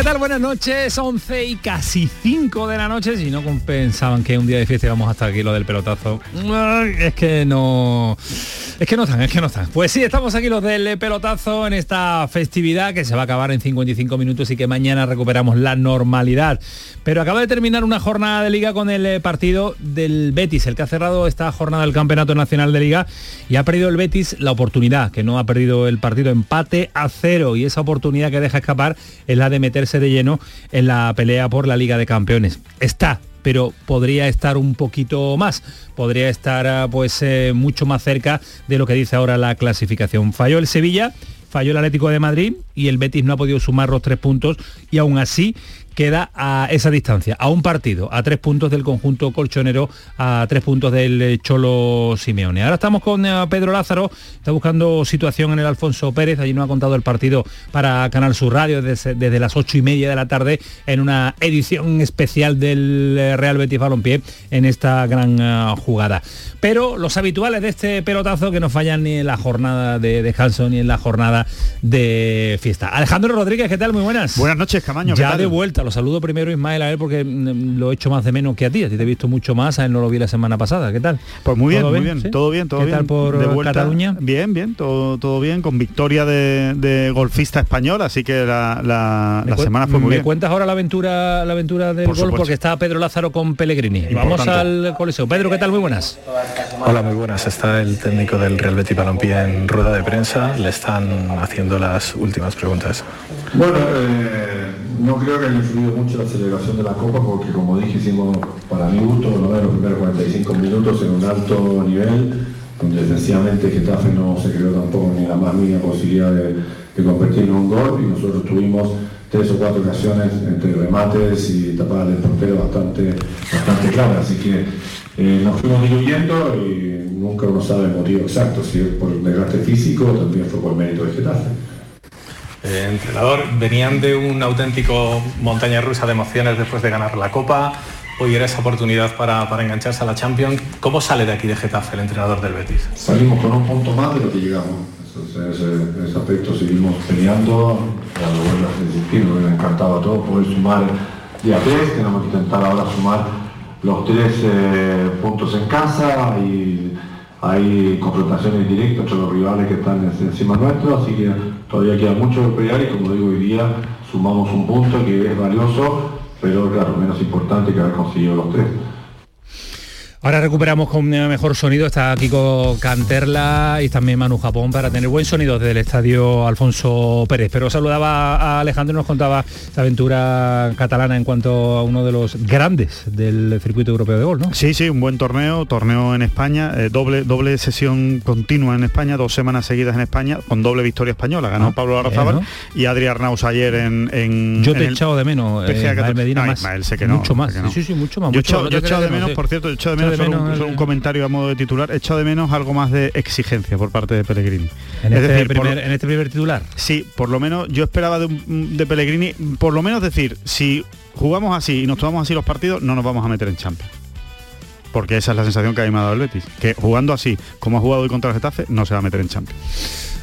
¿Qué tal? Buenas noches, 11 y casi 5 de la noche. Si no pensaban que un día de fiesta íbamos hasta aquí lo del pelotazo, es que no... Es que no están, es que no están. Pues sí, estamos aquí los del pelotazo en esta festividad que se va a acabar en 55 minutos y que mañana recuperamos la normalidad. Pero acaba de terminar una jornada de liga con el eh, partido del Betis, el que ha cerrado esta jornada del Campeonato Nacional de Liga y ha perdido el Betis la oportunidad, que no ha perdido el partido empate a cero y esa oportunidad que deja escapar es la de meterse de lleno en la pelea por la Liga de Campeones. Está pero podría estar un poquito más, podría estar ah, pues eh, mucho más cerca de lo que dice ahora la clasificación. Falló el Sevilla, falló el Atlético de Madrid y el Betis no ha podido sumar los tres puntos y aún así queda a esa distancia, a un partido, a tres puntos del conjunto colchonero, a tres puntos del eh, Cholo Simeone. Ahora estamos con eh, Pedro Lázaro, está buscando situación en el Alfonso Pérez, allí nos ha contado el partido para Canal Sur Radio desde, desde las ocho y media de la tarde en una edición especial del eh, Real Betis Balompié en esta gran jugada. Pero los habituales de este pelotazo que no fallan ni en la jornada de descanso ni en la jornada de fiesta. Alejandro Rodríguez, ¿qué tal? Muy buenas. Buenas noches, Camaño. Ya de vuelta, lo saludo primero Ismael a él porque mm, lo he hecho más de menos que a ti. A ti te he visto mucho más, a él no lo vi la semana pasada. ¿Qué tal? Pues muy bien, muy bien, todo bien, todo ¿Qué bien. tal por de vuelta, Cataluña? Bien, bien, todo, todo bien, con victoria de, de golfista español, así que la, la, Me semana fue muy ¿Me bien. cuentas ahora la aventura la aventura del Por gol? supuesto. Porque está Pedro Lázaro con Pellegrini. Vamos Importante. al coliseo. Pedro, ¿qué tal? Muy buenas. Hola, muy buenas. Está el técnico del Real Betis Balompié en rueda de prensa. Le están haciendo las últimas preguntas. Bueno, eh, no creo que haya influido mucho la celebración de la Copa porque como dije hicimos para mi gusto menos los primeros 45 minutos en un alto nivel donde sencillamente Getafe no se creó tampoco ni la más mínima posibilidad de, de convertir en un gol y nosotros tuvimos tres o cuatro ocasiones entre remates y tapadas del portero bastante, bastante claras, así que eh, nos fuimos diluyendo y nunca uno sabe el motivo exacto, si es por el desgaste físico o también fue por mérito de Getafe. Eh, entrenador, venían de un auténtico montaña rusa de emociones después de ganar la Copa. Hoy era esa oportunidad para, engancharse a la Champions. ¿Cómo sale de aquí de Getafe el entrenador del Betis? salimos con un punto más de lo que llegamos. Entonces, en ese aspecto seguimos peleando. A insistir, me encantado a todos poder sumar día 3. Tenemos que intentar ahora sumar los tres eh, puntos en casa y hay confrontaciones directas entre los rivales que están en- encima nuestro, así que todavía queda mucho que pelear y como digo hoy día sumamos un punto que es valioso, pero claro, menos importante que haber conseguido los tres. Ahora recuperamos con mejor sonido. Está Kiko Canterla y también Manu Japón para tener buen sonido desde el estadio Alfonso Pérez. Pero saludaba a Alejandro y nos contaba esta aventura catalana en cuanto a uno de los grandes del circuito europeo de gol, ¿no? Sí, sí, un buen torneo, torneo en España, eh, doble, doble sesión continua en España, dos semanas seguidas en España, con doble victoria española. Ganó Ah, Pablo bien, Arrazábal ¿no? y Adri Arnaus ayer en... en Yo te he echado de menos, eh, PGA Ismael 14. Medina Ah, más. Sé que no, mucho sé más. que no. Sí, sí, mucho más. Yo he echado, de menos, por cierto, he echado de menos, de solo, un- menos, solo un comentario a modo de titular, he echado de menos algo más de exigencia por parte de Pellegrini. En, es este decir, por- primer, en este primer titular. Sí, por lo menos yo esperaba de, un- de Pellegrini, por lo menos decir, si jugamos así y nos tomamos así los partidos, no nos vamos a meter en Champions. Porque esa es la sensación que a mí me ha dado el Betis. Que jugando así, como ha jugado hoy contra el Getafe, no se va a meter en Champions.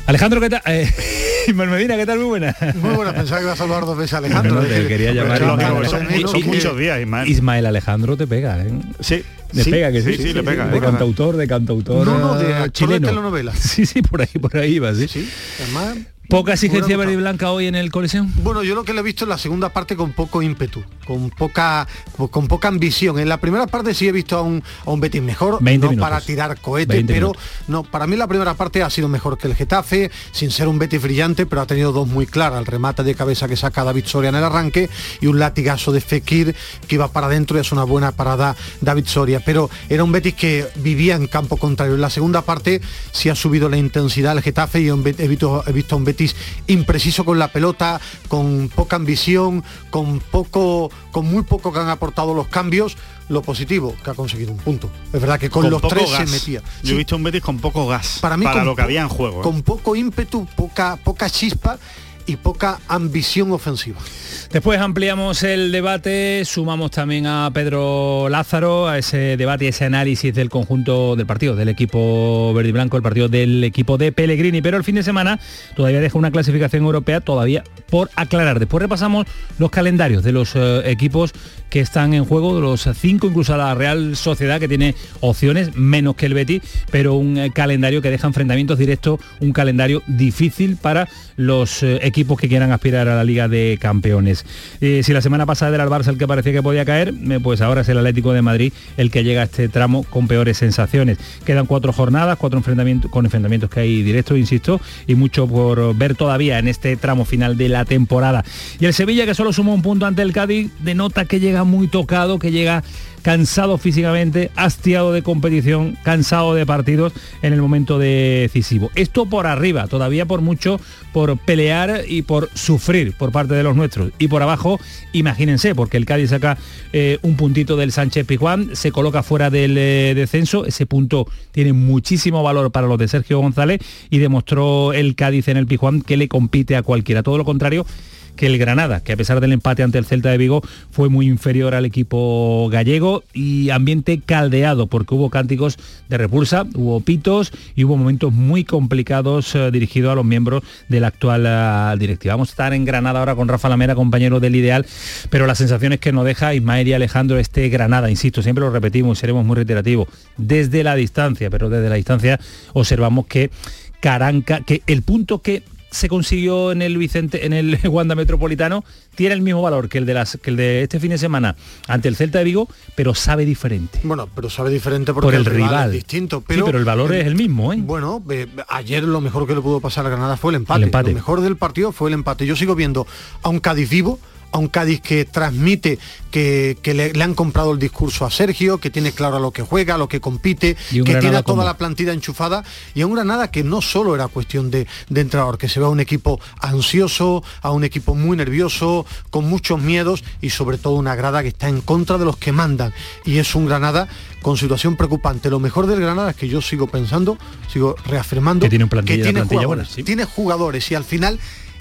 Alejandro, ¿qué tal? Eh, Ismael Medina, ¿qué tal? Muy buena. Muy buena, pensaba que iba a saludar dos veces a Alejandro. No, no, te Dije, quería llamar son, son muchos días, Ismael. Ismael Alejandro te pega, ¿eh? Sí, Le sí, pega que sí. sí, sí, le pega. De cantautor, de cantautor. No, no, de actor de chileno. telenovela. Sí, sí, por ahí, por ahí va, sí. Sí, además, Poca exigencia verde y blanca hoy en el Coliseum. Bueno, yo lo que le he visto en la segunda parte con poco ímpetu, con poca con poca ambición. En la primera parte sí he visto a un, a un Betis mejor, 20 no minutos. para tirar cohetes, 20 pero minutos. no, para mí la primera parte ha sido mejor que el Getafe, sin ser un Betis brillante, pero ha tenido dos muy claras, el remate de cabeza que saca David Soria en el arranque y un latigazo de Fekir que iba para adentro y es una buena parada David Soria, pero era un Betis que vivía en campo contrario. En la segunda parte sí ha subido la intensidad el Getafe y he he visto, he visto a un Betis impreciso con la pelota, con poca ambición, con poco, con muy poco que han aportado los cambios, lo positivo, que ha conseguido un punto. Es verdad que con, los tres se metía. Yo he visto un Betis con poco gas para, mí para lo que había en juego. ¿eh? Con poco ímpetu, poca, poca chispa y poca ambición ofensiva. Después ampliamos el debate, sumamos también a Pedro Lázaro a ese debate y ese análisis del conjunto del partido, del equipo verde y blanco, el partido del equipo de Pellegrini, pero el fin de semana todavía deja una clasificación europea todavía por aclarar. Después repasamos los calendarios de los eh, equipos que están en juego, de los cinco, incluso a la Real Sociedad, que tiene opciones menos que el Betis, pero un eh, calendario que deja enfrentamientos directos, un calendario difícil para los eh, equipos que quieran aspirar a la Liga de Campeones. si la semana pasada era el Barça el que parecía que podía caer, pues ahora es el Atlético de Madrid el que llega a este tramo con peores sensaciones. Quedan cuatro jornadas, cuatro enfrentamientos con enfrentamientos que hay directos, insisto, y mucho por ver todavía en este tramo final de la temporada. Y el Sevilla, que solo suma un punto ante el Cádiz, denota que llega muy tocado, que llega cansado físicamente, hastiado de competición, cansado de partidos en el momento decisivo. Esto por arriba, todavía por mucho por pelear y por sufrir por parte de los nuestros. Y por abajo, imagínense, porque el Cádiz saca eh, un puntito del Sánchez Pijuán, se coloca fuera del eh, descenso, ese punto tiene muchísimo valor para los de Sergio González y demostró el Cádiz en el Pijuán que le compite a cualquiera. Todo lo contrario que el Granada, que a pesar del empate ante el Celta de Vigo fue muy inferior al equipo gallego y ambiente caldeado porque hubo cánticos de repulsa, hubo pitos y hubo momentos muy complicados eh, dirigidos a los miembros de la actual eh, directiva. Vamos a estar en Granada ahora con Rafa Lamera, compañero del Ideal, pero la sensación es que nos deja Ismael y Alejandro este Granada, insisto, siempre lo repetimos, seremos muy reiterativos, desde la distancia, pero desde la distancia observamos que Caranca, que el punto que se consiguió en el Vicente, en el Wanda Metropolitano, tiene el mismo valor que el de las que el de este fin de semana ante el Celta de Vigo, pero sabe diferente. Bueno, pero sabe diferente porque Por el, rival, es distinto. Pero, sí, pero el valor es el mismo, ¿eh? Bueno, ayer lo mejor que le pudo pasar a Granada fue el empate. el empate. Lo mejor del partido fue el empate. Yo sigo viendo a un Cádiz vivo a un Cádiz que transmite que, le, han comprado el discurso a Sergio, que tiene claro a lo que juega, lo que compite, que tiene toda la plantilla enchufada, y a un Granada que no solo era cuestión de, de entrenador, que se ve a un equipo ansioso, a un equipo muy nervioso, con muchos miedos y sobre todo una grada que está en contra de los que mandan. Y es un Granada con situación preocupante. Lo mejor del Granada es que yo sigo pensando, sigo reafirmando que tiene, un plantilla, que tiene jugadores, tiene jugadores y al final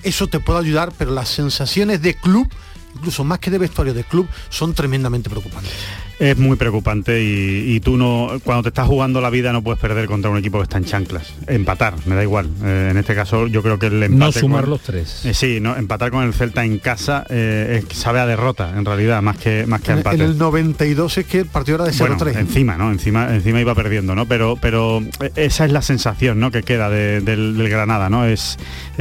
eso te puede ayudar, pero las sensaciones de club incluso más que de vestuario de club, son tremendamente preocupantes. Es muy preocupante y, tú no, cuando te estás jugando la vida no puedes perder contra un equipo que está en chanclas. Empatar, me da igual. Eh, en este caso yo creo que el empate... No sumar los tres. Eh, sí, no, empatar con el Celta en casa eh, sabe a derrota, en realidad, más que, más que en, empate. En el 92 es que el partido era de 0-3. encima, ¿no? Encima, encima iba perdiendo, ¿no? Pero, pero esa es la sensación ¿no? que queda del, Granada, ¿no? Es,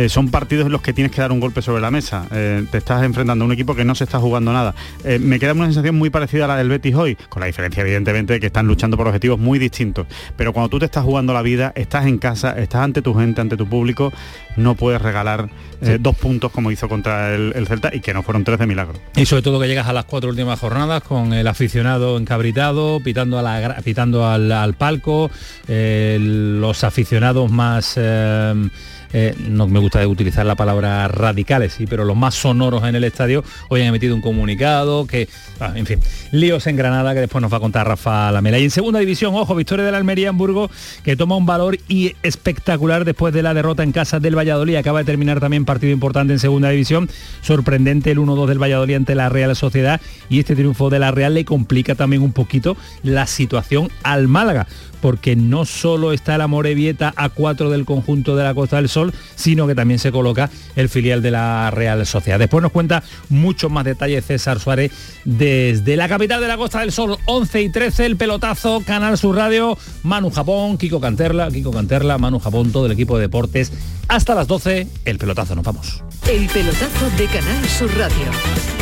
son partidos en los que tienes que dar un golpe sobre la mesa. te estás enfrentando a un equipo que no se está jugando nada. me queda una sensación muy parecida a la del Betis hoy con la diferencia evidentemente de que están luchando por objetivos muy distintos. Pero cuando tú te estás jugando la vida, estás en casa, estás ante tu gente, ante tu público, no puedes regalar eh, dos puntos como hizo contra el, Celta y que no fueron tres de milagro. Y sobre todo que llegas a las cuatro últimas jornadas con el aficionado encabritado, pitando, a la, pitando al, palco, eh, los aficionados más... Eh, eh, no me gusta utilizar la palabra radicales, sí, pero los más sonoros en el estadio hoy han emitido un comunicado que, ah, en fin, líos en Granada que después nos va a contar Rafa Lamela. Y en segunda división, ojo, victoria del Almería Hamburgo que toma un valor y espectacular después de la derrota en casa del Valladolid. Acaba de terminar también partido importante en segunda división. Sorprendente el 1-2 del Valladolid ante la Real Sociedad y este triunfo de la Real le complica también un poquito la situación al Málaga porque no solo está la Morevieta a 4 del conjunto de la Costa del Sol, sino que también se coloca el filial de la Real Sociedad. Después nos cuenta muchos más detalles César Suárez desde la capital de la Costa del Sol, 11 y 13, el pelotazo, Canal Sur Radio, Manu Japón, Kiko Canterla, Kiko Canterla, Manu Japón, todo el equipo de deportes. Hasta las 12, el pelotazo, nos vamos. El pelotazo de Canal Sur Radio,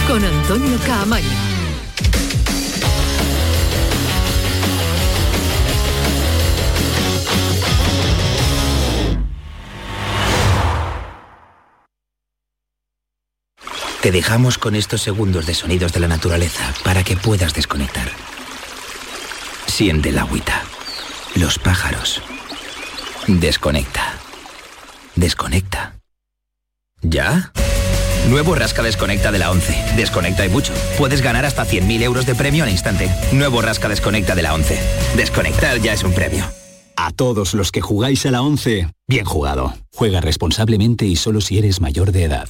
con Antonio Caamaño. Te dejamos con estos segundos de sonidos de la naturaleza para que puedas desconectar. Siente la agüita, los pájaros. Desconecta. Desconecta. ¿Ya? Nuevo Rasca Desconecta de la 11. Desconecta y mucho. Puedes ganar hasta 100.000 euros de premio al instante. Nuevo Rasca Desconecta de la 11. Desconectar ya es un premio. A todos los que jugáis a la 11, bien jugado. Juega responsablemente y solo si eres mayor de edad.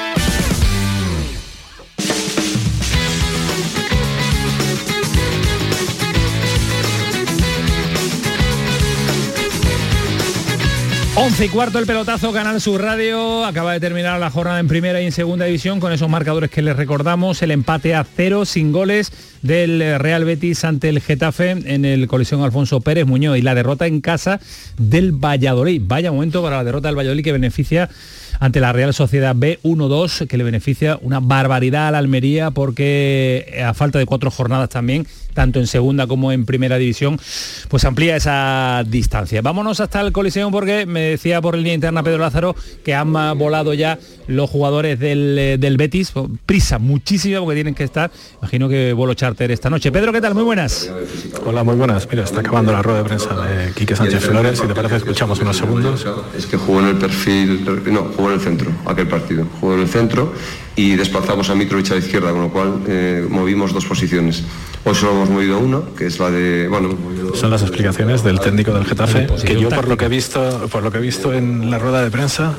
Once y cuarto el pelotazo Canal Sur Radio. Acaba de terminar la jornada en primera y en segunda división con esos marcadores que les recordamos. El empate a cero sin goles del Real Betis ante el Getafe en el colisión Alfonso Pérez Muñoz y la derrota en casa del Valladolid. Vaya momento para la derrota del Valladolid que beneficia ante la Real Sociedad B 1-2 que le beneficia una barbaridad a la Almería porque a falta de cuatro jornadas también tanto en segunda como en primera división, pues amplía esa distancia. Vámonos hasta el Coliseo porque me decía por línea interna Pedro Lázaro que han volado ya los jugadores del, del Betis, prisa muchísima porque tienen que estar, imagino que vuelo charter esta noche. Pedro, ¿qué tal? Muy buenas. Hola, muy buenas. Mira, está acabando la rueda de prensa de Quique Sánchez Flores, si te parece escuchamos unos segundos. Es que jugó en el perfil, no, jugó en el centro, aquel partido, jugó en el centro y desplazamos a Mitrovic a la izquierda, con lo cual eh, movimos dos posiciones. Hoy solo hemos movido uno, que es la de. Bueno, son las explicaciones del técnico del Getafe, que yo por lo que he visto, por lo que he visto en la rueda de prensa,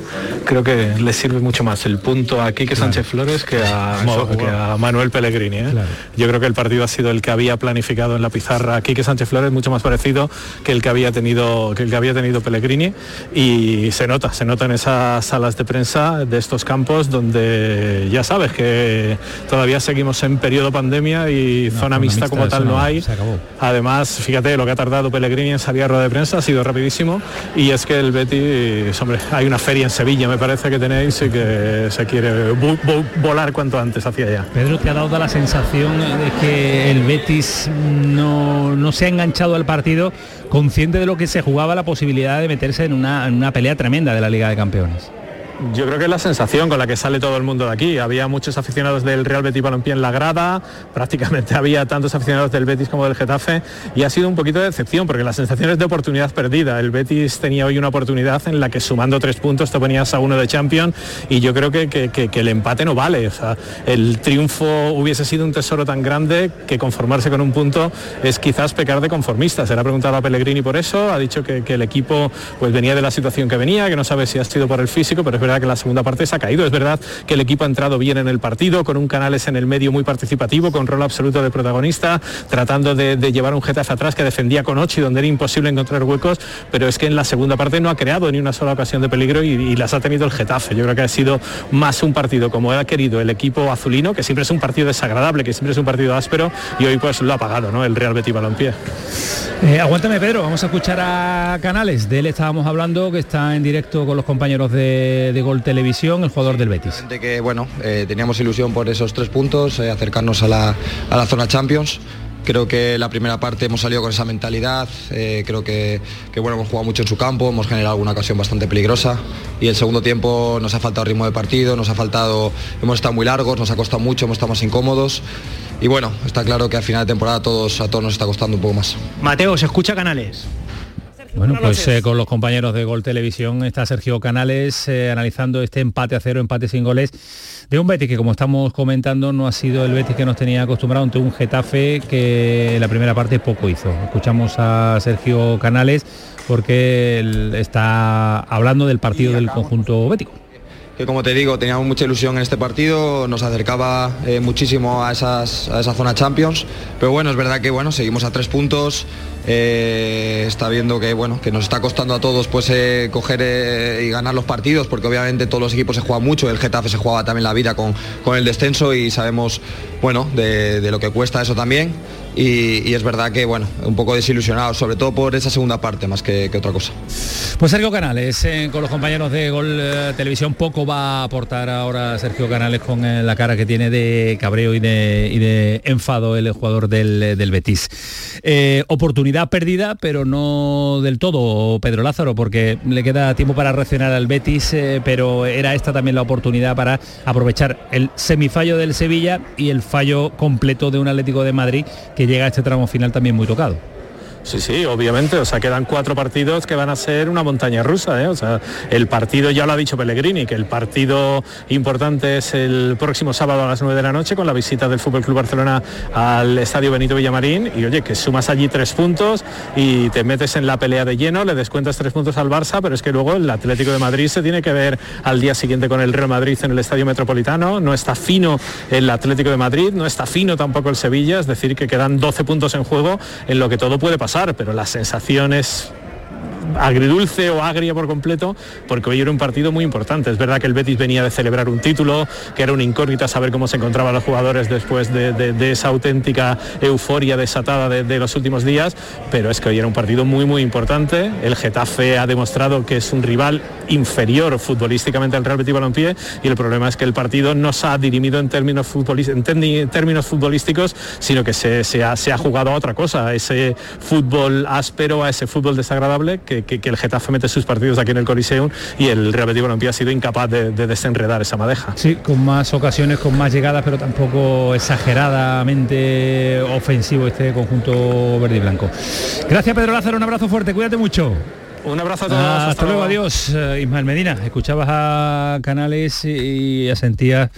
creo que le sirve mucho más el punto a Quique Sánchez Flores que a, que a Manuel Pellegrini. ¿eh? Yo creo que el partido ha sido el que había planificado en la pizarra Quique Sánchez Flores, mucho más parecido que el que había tenido, que el que había tenido Pellegrini. Y se nota, se nota en esas salas de prensa de estos campos donde ya sabes que todavía seguimos en periodo pandemia y zona mixta como tal no hay. Además, fíjate lo que ha tardado Pellegrini en salir a rueda de prensa, ha sido rapidísimo. Y es que el Betis, hombre, hay una feria en Sevilla, me parece que tenéis y que se quiere volar cuanto antes hacia allá. Pedro, ¿te ha dado la sensación de que el Betis no, no se ha enganchado al partido consciente de lo que se jugaba la posibilidad de meterse en una, en una pelea tremenda de la Liga de Campeones? Yo creo que es la sensación con la que sale todo el mundo de aquí. Había muchos aficionados del Real Betis Balompié en la grada, prácticamente había tantos aficionados del Betis como del Getafe y ha sido un poquito de decepción porque la sensación es de oportunidad perdida. El Betis tenía hoy una oportunidad en la que sumando tres puntos te ponías a uno de Champions y yo creo que, que, el empate no vale. El triunfo hubiese sido un tesoro tan grande que conformarse con un punto es quizás pecar de conformista. Se le ha preguntado a Pellegrini por eso, ha dicho que, el equipo pues venía de la situación que venía, que no sabe si ha sido por el físico, pero es verdad que la segunda parte se ha caído. Es verdad que el equipo ha entrado bien en el partido, con un Canales en el medio muy participativo, con rol absoluto de protagonista, tratando de, llevar un Getafe atrás que defendía con ocho y donde era imposible encontrar huecos, pero es que en la segunda parte no ha creado ni una sola ocasión de peligro y, las ha tenido el Getafe. Yo creo que ha sido más un partido como ha querido el equipo azulino, que siempre es un partido desagradable, que siempre es un partido áspero y hoy pues lo ha pagado, ¿no? El Real Betis Balompié. Eh, aguántame Pedro, vamos a escuchar a Canales. De él estábamos hablando, que está en directo con los compañeros de Gol Televisión, el jugador del Betis. Que bueno, eh, teníamos ilusión por esos tres puntos, eh, acercarnos a la, zona Champions. Creo que la primera parte hemos salido con esa mentalidad, eh, creo que, bueno, hemos jugado mucho en su campo, hemos generado alguna ocasión bastante peligrosa y el segundo tiempo nos ha faltado ritmo de partido, nos ha faltado, hemos estado muy largos, nos ha costado mucho, hemos estado más incómodos y bueno, está claro que a final de temporada a todos, a todos nos está costando un poco más. Mateo, ¿se escucha Canales? Bueno, pues eh, con los compañeros de Gol Televisión está Sergio Canales eh, analizando este empate a cero, empate sin goles de un Betis que como estamos comentando no ha sido el Betis que nos tenía acostumbrado ante un Getafe que la primera parte poco hizo. Escuchamos a Sergio Canales porque él está hablando del partido del conjunto bético que como te digo, teníamos mucha ilusión en este partido, nos acercaba eh, muchísimo a, esas, a esa zona Champions, pero bueno, es verdad que bueno, seguimos a tres puntos, eh, está viendo que bueno, que nos está costando a todos pues eh, coger y ganar los partidos, porque obviamente todos los equipos se juegan mucho, el Getafe se jugaba también la vida con, con el descenso y sabemos bueno, de, de lo que cuesta eso también y, es verdad que, bueno, un poco desilusionado, sobre todo por esa segunda parte más que, que otra cosa. Pues Sergio Canales, eh, con los compañeros de Gol eh, Televisión, poco va a aportar ahora Sergio Canales con eh, la cara que tiene de cabreo y de, enfado el jugador del, del Betis. Oportunidad perdida, pero no del todo, Pedro Lázaro, porque le queda tiempo para reaccionar al Betis, pero era esta también la oportunidad para aprovechar el semifallo del Sevilla y el fallo completo de un Atlético de Madrid que llega a este tramo final también muy tocado. Sí, sí, obviamente. O sea, quedan cuatro partidos que van a ser una montaña rusa. ¿eh? O sea, el partido ya lo ha dicho Pellegrini, que el partido importante es el próximo sábado a las 9 de la noche con la visita del Fútbol Club Barcelona al Estadio Benito Villamarín. Y oye, que sumas allí tres puntos y te metes en la pelea de lleno, le descuentas tres puntos al Barça, pero es que luego el Atlético de Madrid se tiene que ver al día siguiente con el Real Madrid en el Estadio Metropolitano. No está fino el Atlético de Madrid, no está fino tampoco el Sevilla, es decir, que quedan 12 puntos en juego en lo que todo puede pasar pero la sensación es agridulce o agria por completo, porque hoy era un partido muy importante. Es verdad que el Betis venía de celebrar un título, que era una incógnita saber cómo se encontraban los jugadores después de, esa auténtica euforia desatada de, los últimos días, pero es que hoy era un partido muy, muy importante. El Getafe ha demostrado que es un rival inferior futbolísticamente al Real Betis Balompié y el problema es que el partido no se ha dirimido en términos, futbolísticos, sino que se, ha, se ha jugado a otra cosa, a ese fútbol áspero, a ese fútbol desagradable que, que, que, el Getafe mete sus partidos aquí en el Coliseum y el Real Betis Balompié ha sido incapaz de, de, desenredar esa madeja. Sí, con más ocasiones, con más llegadas, pero tampoco exageradamente ofensivo este conjunto verde y blanco. Gracias Pedro Lázaro, un abrazo fuerte, cuídate mucho. Un abrazo a todos. hasta, hasta luego, adiós. Uh, Ismael Medina, escuchabas a Canales y asentías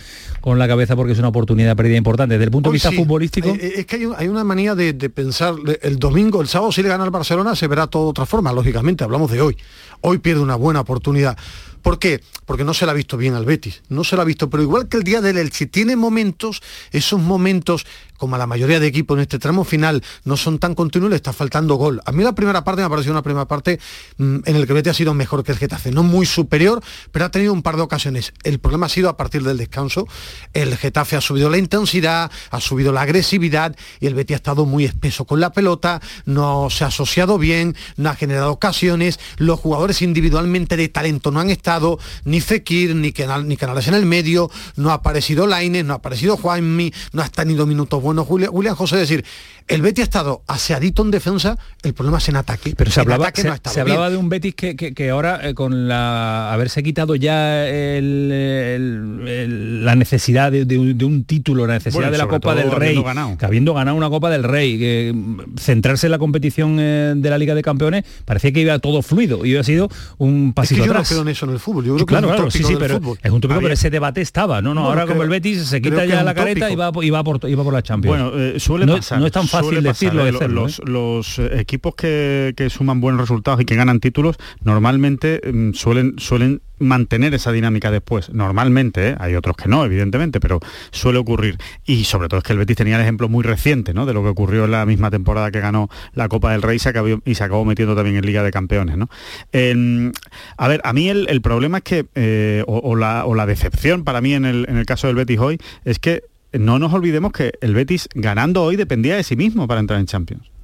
con la cabeza porque es una oportunidad perdida importante. Desde el punto de vista sí. futbolístico... Eh, es que hay, hay, una manía de, de pensar, el domingo, el sábado si le gana el Barcelona se verá todo de otra forma, lógicamente, hablamos de hoy. Hoy pierde una buena oportunidad. ¿Por qué? Porque no se la ha visto bien al Betis, no se la ha visto, pero igual que el día del Elche, tiene momentos, esos momentos, como a la mayoría de equipos en este tramo final, no son tan continuos, le está faltando gol. A mí la primera parte me ha parecido una primera parte mmm, en el que Betis ha sido mejor que el Getafe, no muy superior, pero ha tenido un par de ocasiones. El problema ha sido a partir del descanso, el Getafe ha subido la intensidad, ha subido la agresividad y el Betis ha estado muy espeso con la pelota, no se ha asociado bien, no ha generado ocasiones, los jugadores individualmente de talento no han estado ni Fekir, ni Canales en el medio, no ha aparecido Laines, no ha aparecido Juanmi, no ha tenido minutos buenos William, William José, es decir, el Betis ha estado aseadito en defensa, el problema es en ataque. Pero se hablaba, se, no se hablaba de un Betis que, que, que ahora eh, con la haberse quitado ya el, el, el, la necesidad de, de, un, de, un, título, la necesidad bueno, de la Copa del Rey, ganado. que habiendo ganado una Copa del Rey, que mm, centrarse en la competición eh, de la Liga de Campeones, parecía que iba todo fluido y ha sido un pasito es que yo atrás. no creo en eso en el fútbol. Yo creo claro, que claro, sí, sí, pero fútbol. es un tópico, pero ese debate estaba. No, no, no ahora como el Betis se quita ya la careta y va, y va, por, y va por la Champions. Bueno, eh, suele no, pasar. No es tan fácil decirlo. De hacerlo, los, ¿eh? los, equipos que, que, suman buenos resultados y que ganan títulos normalmente mmm, suelen, suelen mantener esa dinámica después. Normalmente, ¿eh? hay otros que no, evidentemente, pero suele ocurrir. Y sobre todo es que el Betis tenía el ejemplo muy reciente, ¿no? De lo que ocurrió en la misma temporada que ganó la Copa del Rey y se acabó, y se acabó metiendo también en Liga de Campeones, ¿no? Eh, a ver, a mí el, el problema es que, eh, o, o, la, o, la, decepción para mí en el, en el caso del Betis hoy, es que no nos olvidemos que el Betis ganando hoy dependía de sí mismo para entrar en Champions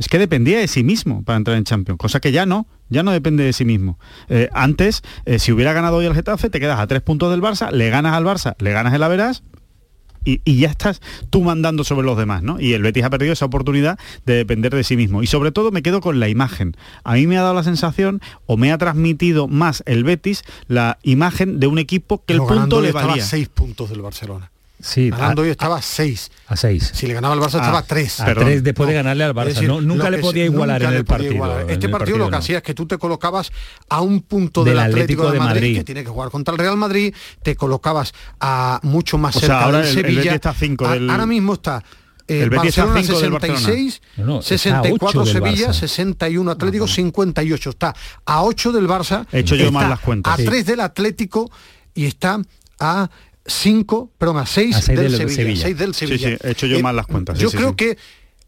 es que dependía de sí mismo para entrar en Champions, cosa que ya no, ya no depende de sí mismo. Eh, antes, eh, si hubiera ganado hoy el Getafe, te quedas a tres puntos del Barça, le ganas al Barça, le ganas el Averas y, y, ya estás tú mandando sobre los demás, ¿no? Y el Betis ha perdido esa oportunidad de depender de sí mismo. Y sobre todo me quedo con la imagen. A mí me ha dado la sensación, o me ha transmitido más el Betis, la imagen de un equipo que Pero el punto le valía. valía. seis puntos del Barcelona. Sí, ganando a, hoy estaba a 6. A 6. Si le ganaba al Barça Ah, estaba a 3. A 3 después no, de ganarle al Barça. decir, no, nunca le podía igualar en el partido. Igualar. Este partido, partido, lo que no. hacía es que tú te colocabas a un punto del, del Atlético, Atlético, de, Madrid, Madrid, que tiene que jugar contra el Real Madrid, te colocabas a mucho más o cerca sea, ahora del el, Sevilla. El está cinco del... Ahora mismo está eh, el Barcelona está 66, no, no, 64 Sevilla, Barça. 61 Atlético, 58. Está a 8 del Barça. He hecho yo mal las cuentas. A 3 sí. del Atlético y está a 5, perdón, a 6 del, del, Sevilla, Sevilla. 6 del Sevilla. Sí, sí, he hecho yo eh, mal las cuentas. Yo sí, creo sí. que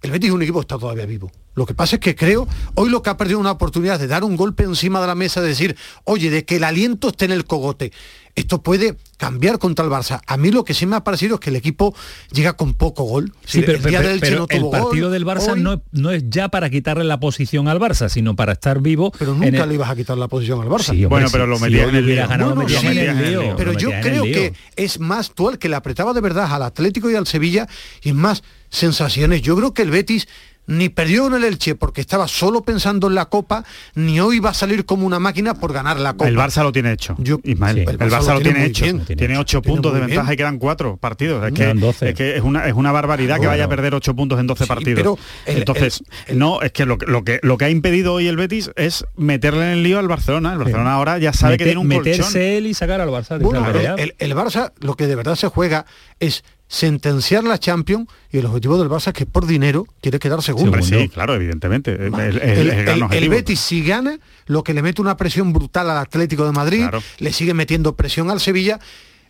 el Betis es un equipo que está todavía vivo. Lo que pasa es que creo, hoy lo que ha perdido una oportunidad de dar un golpe encima de la mesa, de decir, oye, de que el aliento esté en el cogote. Esto puede cambiar contra el Barça. A mí lo que sí me ha parecido es que el equipo llega con poco gol. Sí, el pero, día pero- del Elche pero no el tuvo partido gol. del Barça Hoy- no, no es ya para quitarle la posición al Barça, sino para estar vivo. Pero nunca le ibas a quitar la posición al Barça. Sí, hombre, Bueno, pero lo metías hoy en el hubiera lío. ganado, Bueno, metías sí, en el lío, pero yo el creo que es más tú el que le apretaba de verdad al Atlético y al Sevilla y es más sensaciones. Yo creo que el Betis ni perdió en el Elche porque estaba solo pensando en la Copa, ni hoy va a salir como una máquina por ganar la Copa. El Barça lo tiene hecho. Ismael, Sí. el, Barça, lo tiene, hecho. bien. Tiene ocho Tiene puntos de bien. ventaja y quedan cuatro partidos. Es que, Quedan 12. es que es una es una barbaridad que vaya a perder ocho puntos en 12 partidos. pero el- Entonces, no, es que lo, que- lo que lo que ha impedido hoy el Betis es meterle en el lío al Barcelona. El Barcelona ahora ya sabe que tiene un meterse colchón. él y sacar al Barça. de Bueno, esa pelea. el, el- el Barça lo que de verdad se juega es sentenciar la Champions y el objetivo del Barça es que por dinero quiere quedar segundo. Sí, claro, evidentemente. El, el- el- El, el gran el- el objetivo. Betis si gana, lo que le mete una presión brutal al Atlético de Madrid, Claro. le sigue metiendo presión al Sevilla.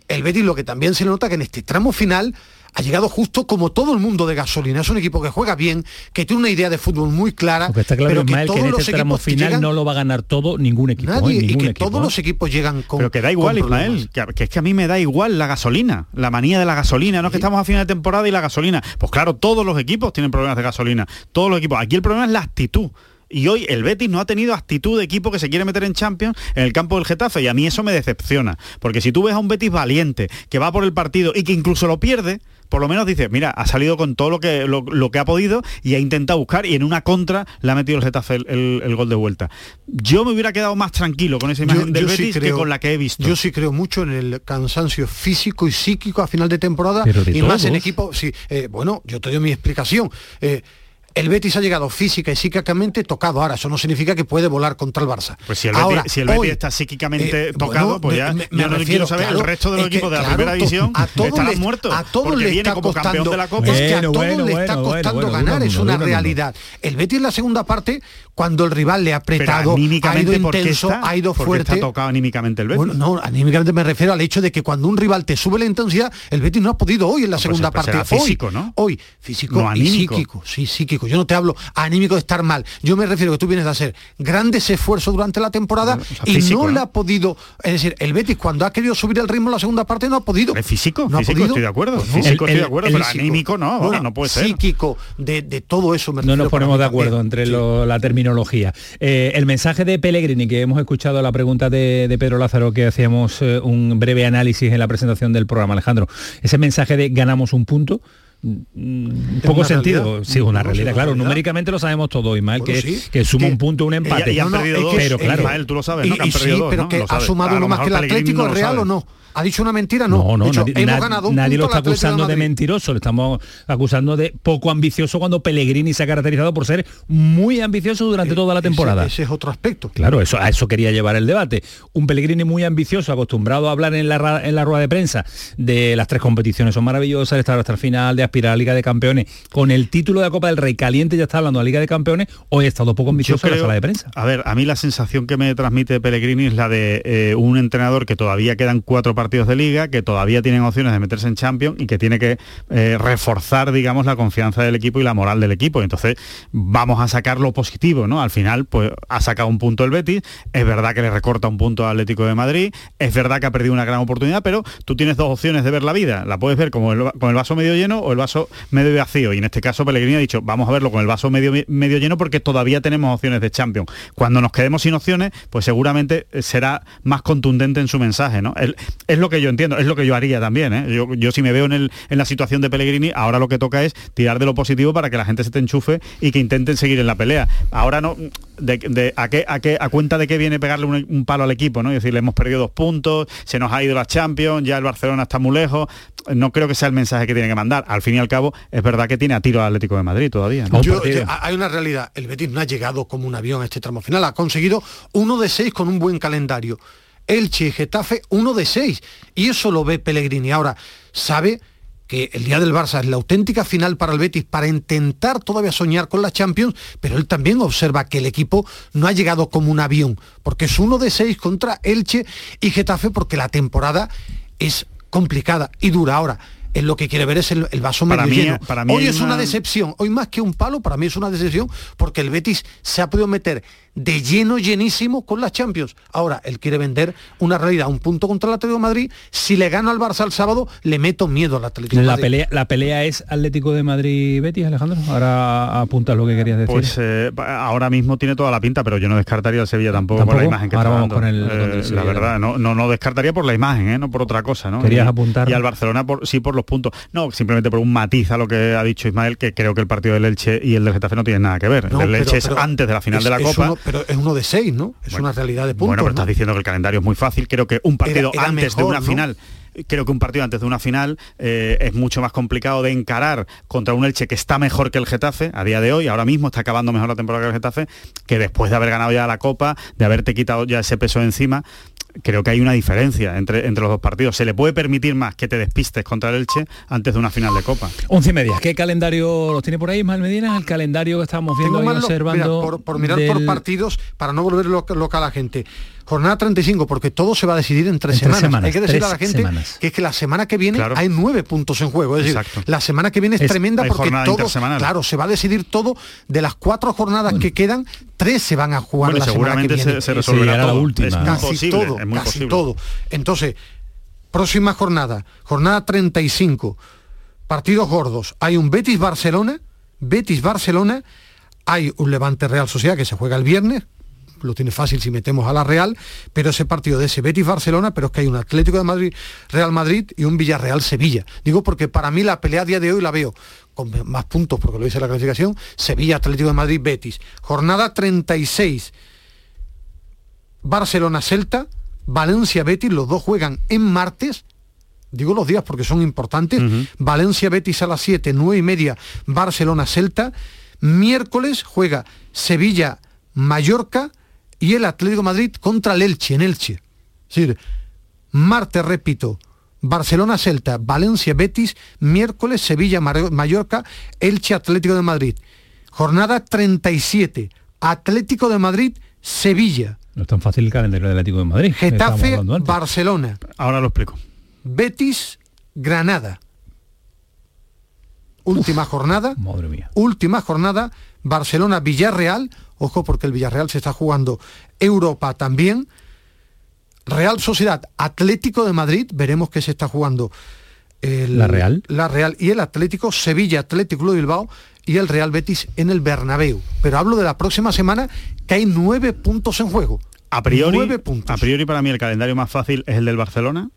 El Betis lo que también se le nota que en este tramo final ha llegado justo como todo el mundo de gasolina. Es un equipo que juega bien, que tiene una idea de fútbol muy clara, Porque está claro, pero que Ismael, que todos en los este tramo equipos que final llegan- no lo va a ganar todo ningún equipo. nadie ¿eh? y Ningún que equipo, todos ¿eh? los equipos llegan con Pero que da igual. Ismael, que, que es que a mí me da igual la gasolina, la manía de la gasolina, no es que estamos a final de temporada y la gasolina. Pues claro, todos los equipos tienen problemas de gasolina, todos los equipos. Aquí el problema es la actitud. Y hoy el Betis no ha tenido actitud de equipo que se quiere meter en Champions en el campo del Getafe y a mí eso me decepciona. Porque si tú ves a un Betis valiente, que va por el partido y que incluso lo pierde, por lo menos dices, mira, ha salido con todo lo que, lo, lo que ha podido y ha intentado buscar y en una contra le ha metido el Getafe el, el- el gol de vuelta. Yo me hubiera quedado más tranquilo con esa imagen del sí Betis que con la que he visto. Yo sí creo mucho en el cansancio físico y psíquico a final de temporada Pero de y más en equipo. Sí, eh, bueno, yo te doy mi explicación. Eh, el Betis ha llegado física y psíquicamente tocado. Ahora, eso no significa que puede volar contra el Barça. Pues si el Betis, Ahora, si el Betis hoy, está psíquicamente eh, tocado, bueno, pues me- ya me- no refiero, quiero saber claro, el resto de los equipos de la claro, primera división a todos estarán les- muertos. a todos porque le viene está como campeón costando- de la Copa. Es que a todos bueno, le está bueno, costando bueno, ganar, es una realidad. El Betis en la segunda parte, cuando el rival le ha apretado, ha ido ¿por qué intenso, está? ha ido ¿Por qué fuerte. está tocado anímicamente el Betis? Bueno, no, anímicamente me refiero al hecho de que cuando un rival te sube la intensidad, el Betis no ha podido hoy en la pues segunda parte. físico, ¿no? Hoy, físico No, y anímico. psíquico. Sí, psíquico. Yo no te hablo anímico de estar mal. Yo me refiero que tú vienes a hacer grandes esfuerzos durante la temporada y físico, no, le ¿no? ha podido. Es decir, el Betis cuando ha querido subir el ritmo en la segunda parte no ha podido. Es físico, no ha físico, podido. estoy de acuerdo. Pues no. Físico, estoy El- de acuerdo, el pero físico. anímico no, Bueno, no puede ser. Psíquico, de, de todo eso me No nos ponemos de también. acuerdo entre lo- la terminología. Eh, el mensaje de Pellegrini, que hemos escuchado la pregunta de, de Pedro Lázaro, que hacíamos eh, un breve análisis en la presentación del programa, Alejandro. Ese mensaje de ganamos un punto, poco sentido. realidad. Sí, una No, realidad, una claro. realidad. Numéricamente lo sabemos todo, Ismael, Bueno, que, sí. que suma Que- un punto, un empate. y han No, no, perdido dos. pero claro. Ismael, tú lo sabes, ¿no? Y, Que han y perdido sí, dos, pero ¿no? que Lo ha sumado lo uno más que el Atlético, no lo ¿es real o no? ¿Ha dicho una mentira? No. No, no, hecho, nadie, hemos nad- ganado un nadie lo punto está al Atlético acusando de mentiroso, le estamos acusando de poco ambicioso cuando Pellegrini se ha caracterizado por ser muy ambicioso durante toda la Ese- temporada. Ese, es otro aspecto. Claro, eso, a eso quería llevar el debate. Un Pellegrini muy ambicioso, acostumbrado a hablar en la, en la rueda de prensa de las tres competiciones son maravillosas, estar hasta el final, de aspirar a Liga de Campeones. Con el título de la Copa del Rey caliente ya está hablando de la Liga de Campeones, hoy ha estado poco ambicioso en la sala de prensa. A ver, a mí la sensación que me transmite Pellegrini es la de eh, un entrenador que todavía quedan cuatro partidos de liga, que todavía tienen opciones de meterse en Champions y que tiene que eh, reforzar, digamos, la confianza del equipo y la moral del equipo. Entonces, vamos a sacar lo positivo, ¿no? Al final, pues ha sacado un punto el Betis, es verdad que le recorta un punto al Atlético de Madrid, es verdad que ha perdido una gran oportunidad, pero tú tienes dos opciones de ver la vida. La puedes ver como el, con el vaso medio lleno o el vaso medio vacío. Y en este caso Pellegrini ha dicho, vamos a verlo con el vaso medio, medio lleno porque todavía tenemos opciones de Champions. Cuando nos quedemos sin opciones, pues seguramente eh, será más contundente en su mensaje, ¿no? El- es lo que yo entiendo, es lo que yo haría también, ¿eh? Yo, yo si me veo en, el, en la situación de Pellegrini, ahora lo que toca es tirar de lo positivo para que la gente se te enchufe y que intenten seguir en la pelea. Ahora no, de, de- a, qué, a, qué, a cuenta de qué viene pegarle un, palo al equipo, ¿no? Es decir, le hemos perdido dos puntos, se nos ha ido la Champions, ya el Barcelona está muy lejos. No creo que sea el mensaje que tiene que mandar. Al fin y al cabo, es verdad que tiene a tiro al Atlético de Madrid todavía. ¿no? Yo- yo- hay una realidad, el Betis no ha llegado como un avión a este tramo final, ha conseguido uno de seis con un buen calendario. Elche y Getafe, uno de seis. Y eso lo ve Pellegrini. Ahora, sabe que el día del Barça es la auténtica final para el Betis para intentar todavía soñar con la Champions, pero él también observa que el equipo no ha llegado como un avión, porque es uno de seis contra Elche y Getafe, porque la temporada es complicada y dura. Ahora, es lo que quiere ver es el, el vaso Para medio mí- lleno. para mí hoy es una una- decepción, hoy más que un palo, para mí es una decepción porque el Betis se ha podido meter de lleno, llenísimo con las Champions. Ahora, él quiere vender una realidad, un punto contra el Atlético de Madrid. Si le gano al Barça el sábado, le meto miedo al Atlético de La Madrid. pelea, la pelea es Atlético de Madrid-Betis, Alejandro. Ahora apuntas lo que querías decir. Pues eh, ahora mismo tiene toda la pinta, pero yo no descartaría al Sevilla tampoco, por la imagen que Ahora está vamos dando. con el- Eh, con el la verdad, no, no, no descartaría por la imagen, ¿eh? no por otra cosa, ¿no? Querías y, apuntar. Y al Barcelona por, sí por los puntos. No, simplemente por un matiz a lo que ha dicho Ismael, que creo que el partido del Elche y el del Getafe no tienen nada que ver. No, el del pero- Elche es antes de la final es- de la Copa. uno- pero es uno de seis, ¿no? Es una realidad de puntos. Bueno, pero ¿no? estás diciendo que el calendario es muy fácil. Creo que un partido Era- era antes de una ¿no? final. Creo que un partido antes de una final eh, es mucho más complicado de encarar contra un Elche que está mejor que el Getafe a día de hoy, ahora mismo está acabando mejor la temporada que el Getafe, que después de haber ganado ya la Copa, de haberte quitado ya ese peso encima, creo que hay una diferencia entre, entre los dos partidos. Se le puede permitir más que te despistes contra el Elche antes de una final de Copa. Once y media. ¿Qué calendario los tiene por ahí, Ismael Medina? El calendario que estamos viendo y observando. mira, por, por mirar por partidos, para no volver loca, loca a la gente. Jornada 35, porque todo se va a decidir en tres, En tres semanas. semanas, Hay que decirle a la gente semanas. que es que la semana que viene Claro. hay nueve puntos en juego. Es decir, Exacto. la semana que viene es, Es- tremenda porque todo, claro, se va a decidir todo. De las cuatro jornadas que quedan, tres se van a jugar Bueno, la semana que seguramente viene. se, se resolverá la última. Es casi posible, todo, es muy casi posible. todo. Entonces, próxima jornada, jornada 35, partidos gordos. Hay un Betis Barcelona, Betis Barcelona, hay un Levante Real Sociedad que se juega el viernes, lo tiene fácil si metemos a la Real, pero ese partido de ese Betis Barcelona, pero es que hay un Atlético de Madrid, Real Madrid y un Villarreal Sevilla. Digo porque para mí la pelea a día de hoy la veo con más puntos, porque lo dice la clasificación, Sevilla, Atlético de Madrid, Betis. Jornada 36, Barcelona-Celta, Valencia-Betis, los dos juegan en martes, digo los días porque son importantes, Valencia-Betis a las 7, 9 y media, Barcelona-Celta, miércoles juega Sevilla-Mallorca y el Atlético de Madrid contra el Elche, en Elche. Es decir, martes, repito, Barcelona-Celta, Valencia-Betis, miércoles Sevilla-Mallorca, Elche-Atlético de Madrid. Jornada 37, Atlético de Madrid, Sevilla. No es tan fácil el calendario del Atlético de Madrid. Getafe. Barcelona, Ahora lo explico. Betis, Granada. Última jornada, Madre mía. última jornada, Barcelona, Villarreal, ojo porque el Villarreal se está jugando Europa también. Real Sociedad, Atlético de Madrid, veremos que se está jugando el- ¿La Real? La Real y el Atlético, Sevilla, Atlético Club de Bilbao y el Real Betis en el Bernabéu. Pero hablo de la próxima semana que hay nueve puntos en juego. A priori, Nueve puntos. a priori para mí el calendario más fácil es el del Barcelona,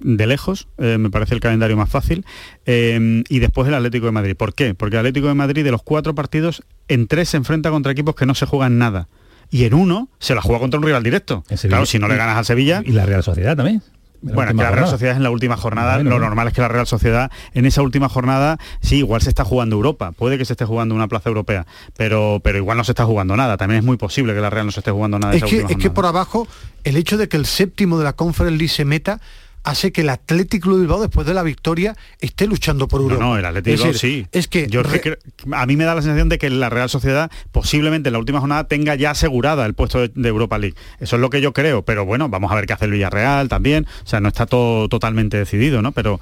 de lejos, eh, me parece el calendario más fácil, eh, y después el Atlético de Madrid. ¿Por qué? Porque el Atlético de Madrid de los cuatro partidos, en tres se enfrenta contra equipos que no se juegan nada. Y en uno se la juega contra un rival directo. Claro, si no le ganas al Sevilla, Y la Real Sociedad también. La bueno, que última la Real. Sociedad es en la última jornada. Bueno, lo bueno. normal es que la Real Sociedad en esa última jornada, sí, igual se está jugando Europa. Puede que se esté jugando una plaza europea, pero, pero igual no se está jugando nada. También es muy posible que la Real no se esté jugando nada. Es esa que, última es que por abajo, el hecho de que el séptimo de la Conference League se meta hace que el Atlético Club de Bilbao después de la victoria esté luchando por Europa. no, el Atlético Es decir, sí. Es que Yo re- a mí me da la sensación de que la Real Sociedad posiblemente en la última jornada tenga ya asegurada el puesto de, de Europa League. Eso es lo que yo creo, pero bueno, vamos a ver qué hace el Villarreal también. O sea, no está todo totalmente decidido, ¿no? Pero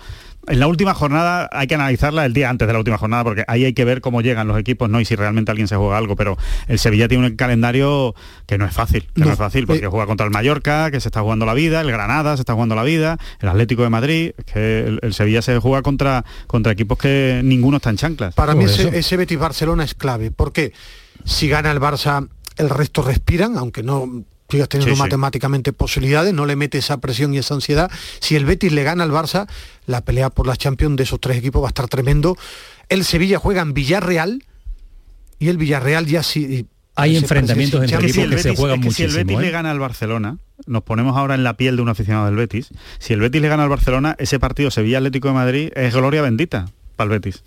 en la última jornada hay que analizarla el día antes de la última jornada porque ahí hay que ver cómo llegan los equipos, ¿no? Y si realmente alguien se juega algo, pero el Sevilla tiene un calendario que no es fácil, que no, No, es fácil porque eh, juega contra el Mallorca, que se está jugando la vida, el Granada se está jugando la vida, el Atlético de Madrid, que el, el Sevilla se juega contra contra equipos que ninguno está en chanclas. para mí ese Betis Barcelona es clave, porque si gana el Barça, el resto respiran, aunque no sigas teniendo Sí, sí. matemáticamente posibilidades, no le mete esa presión y esa ansiedad. Si el Betis le gana al Barça, la pelea por las Champions de esos tres equipos va a estar tremendo. El Sevilla juega en Villarreal y el Villarreal ya sí. Hay ese enfrentamientos entre que si equipos el que se juegan es que si el muchísimo, Betis ¿eh? le gana al Barcelona, nos ponemos ahora en la piel de un aficionado del Betis. Si el Betis le gana al Barcelona, ese partido Sevilla Atlético de Madrid es gloria bendita para el Betis.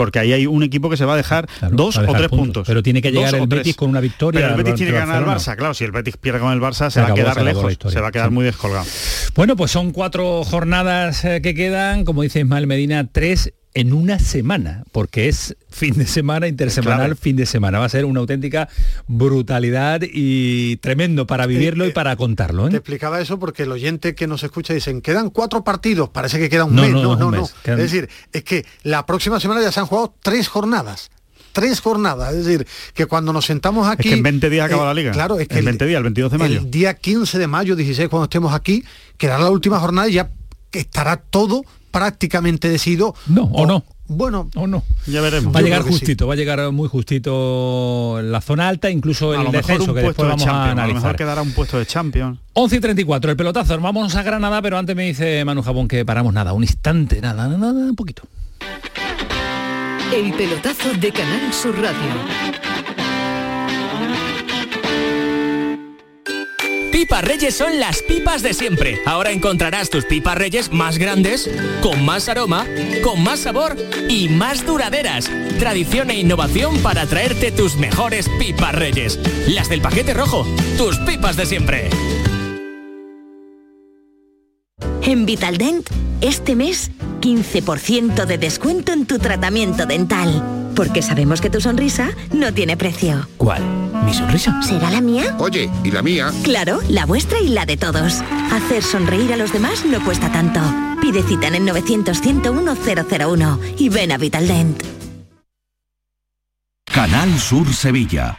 Porque ahí hay un equipo que se va a dejar Claro, dos o tres puntos. puntos. Pero tiene que llegar el. Betis con una victoria Pero el Betis tiene que ganar al. Barça. Claro, si el Betis pierde con el Barça, se, Se va a quedar lejos. Se va a quedar sí. muy descolgado. Bueno, pues son cuatro jornadas eh, que quedan, como dice Ismael Medina, tres en una semana, porque es fin de semana, intersemanal, fin de semana. Va a ser una auténtica brutalidad y tremendo para vivirlo y para contarlo. ¿eh? Te explicaba eso porque el oyente que nos escucha dicen, quedan cuatro partidos, parece que queda un No, mes. no, No, no. Quedan- Es decir, es que la próxima semana ya se han jugado tres jornadas. Tres jornadas, es decir, que cuando nos sentamos aquí... que en 20 días acaba eh, la liga. Claro, es que En el- 20 días, el 22 de mayo. El día 15 de mayo, 16, cuando estemos aquí, quedará la última jornada y ya estará todo prácticamente decidido. No, o no. Bueno, o no. Ya veremos. Va a llegar sí. justito, va a llegar muy justito la zona alta, incluso a el lo mejor descenso que después de vamos a Champions, a lo analizar. mejor quedará un puesto de Champions. 11 y 34, el pelotazo. Vamos a Granada, pero antes me dice Manu Jabón que paramos nada, un instante, nada, nada, nada, un poquito. El pelotazo de Canal Sur Radio. Pipas Reyes son las pipas de siempre. Ahora encontrarás tus pipas Reyes más grandes, con más aroma, con más sabor y más duraderas. Tradición e innovación para traerte tus mejores pipas Reyes. Las del paquete rojo, tus pipas de siempre. En Vitaldent, este mes, 15% de descuento en tu tratamiento dental. Porque sabemos que tu sonrisa no tiene precio. ¿Cuál? ¿Mi sonrisa? ¿Será la mía? Oye, ¿y la mía? Claro, la vuestra y la de todos. Hacer sonreír a los demás no cuesta tanto. Pide cita en el 900-101-001 y ven a Vitaldent. Canal Sur Sevilla.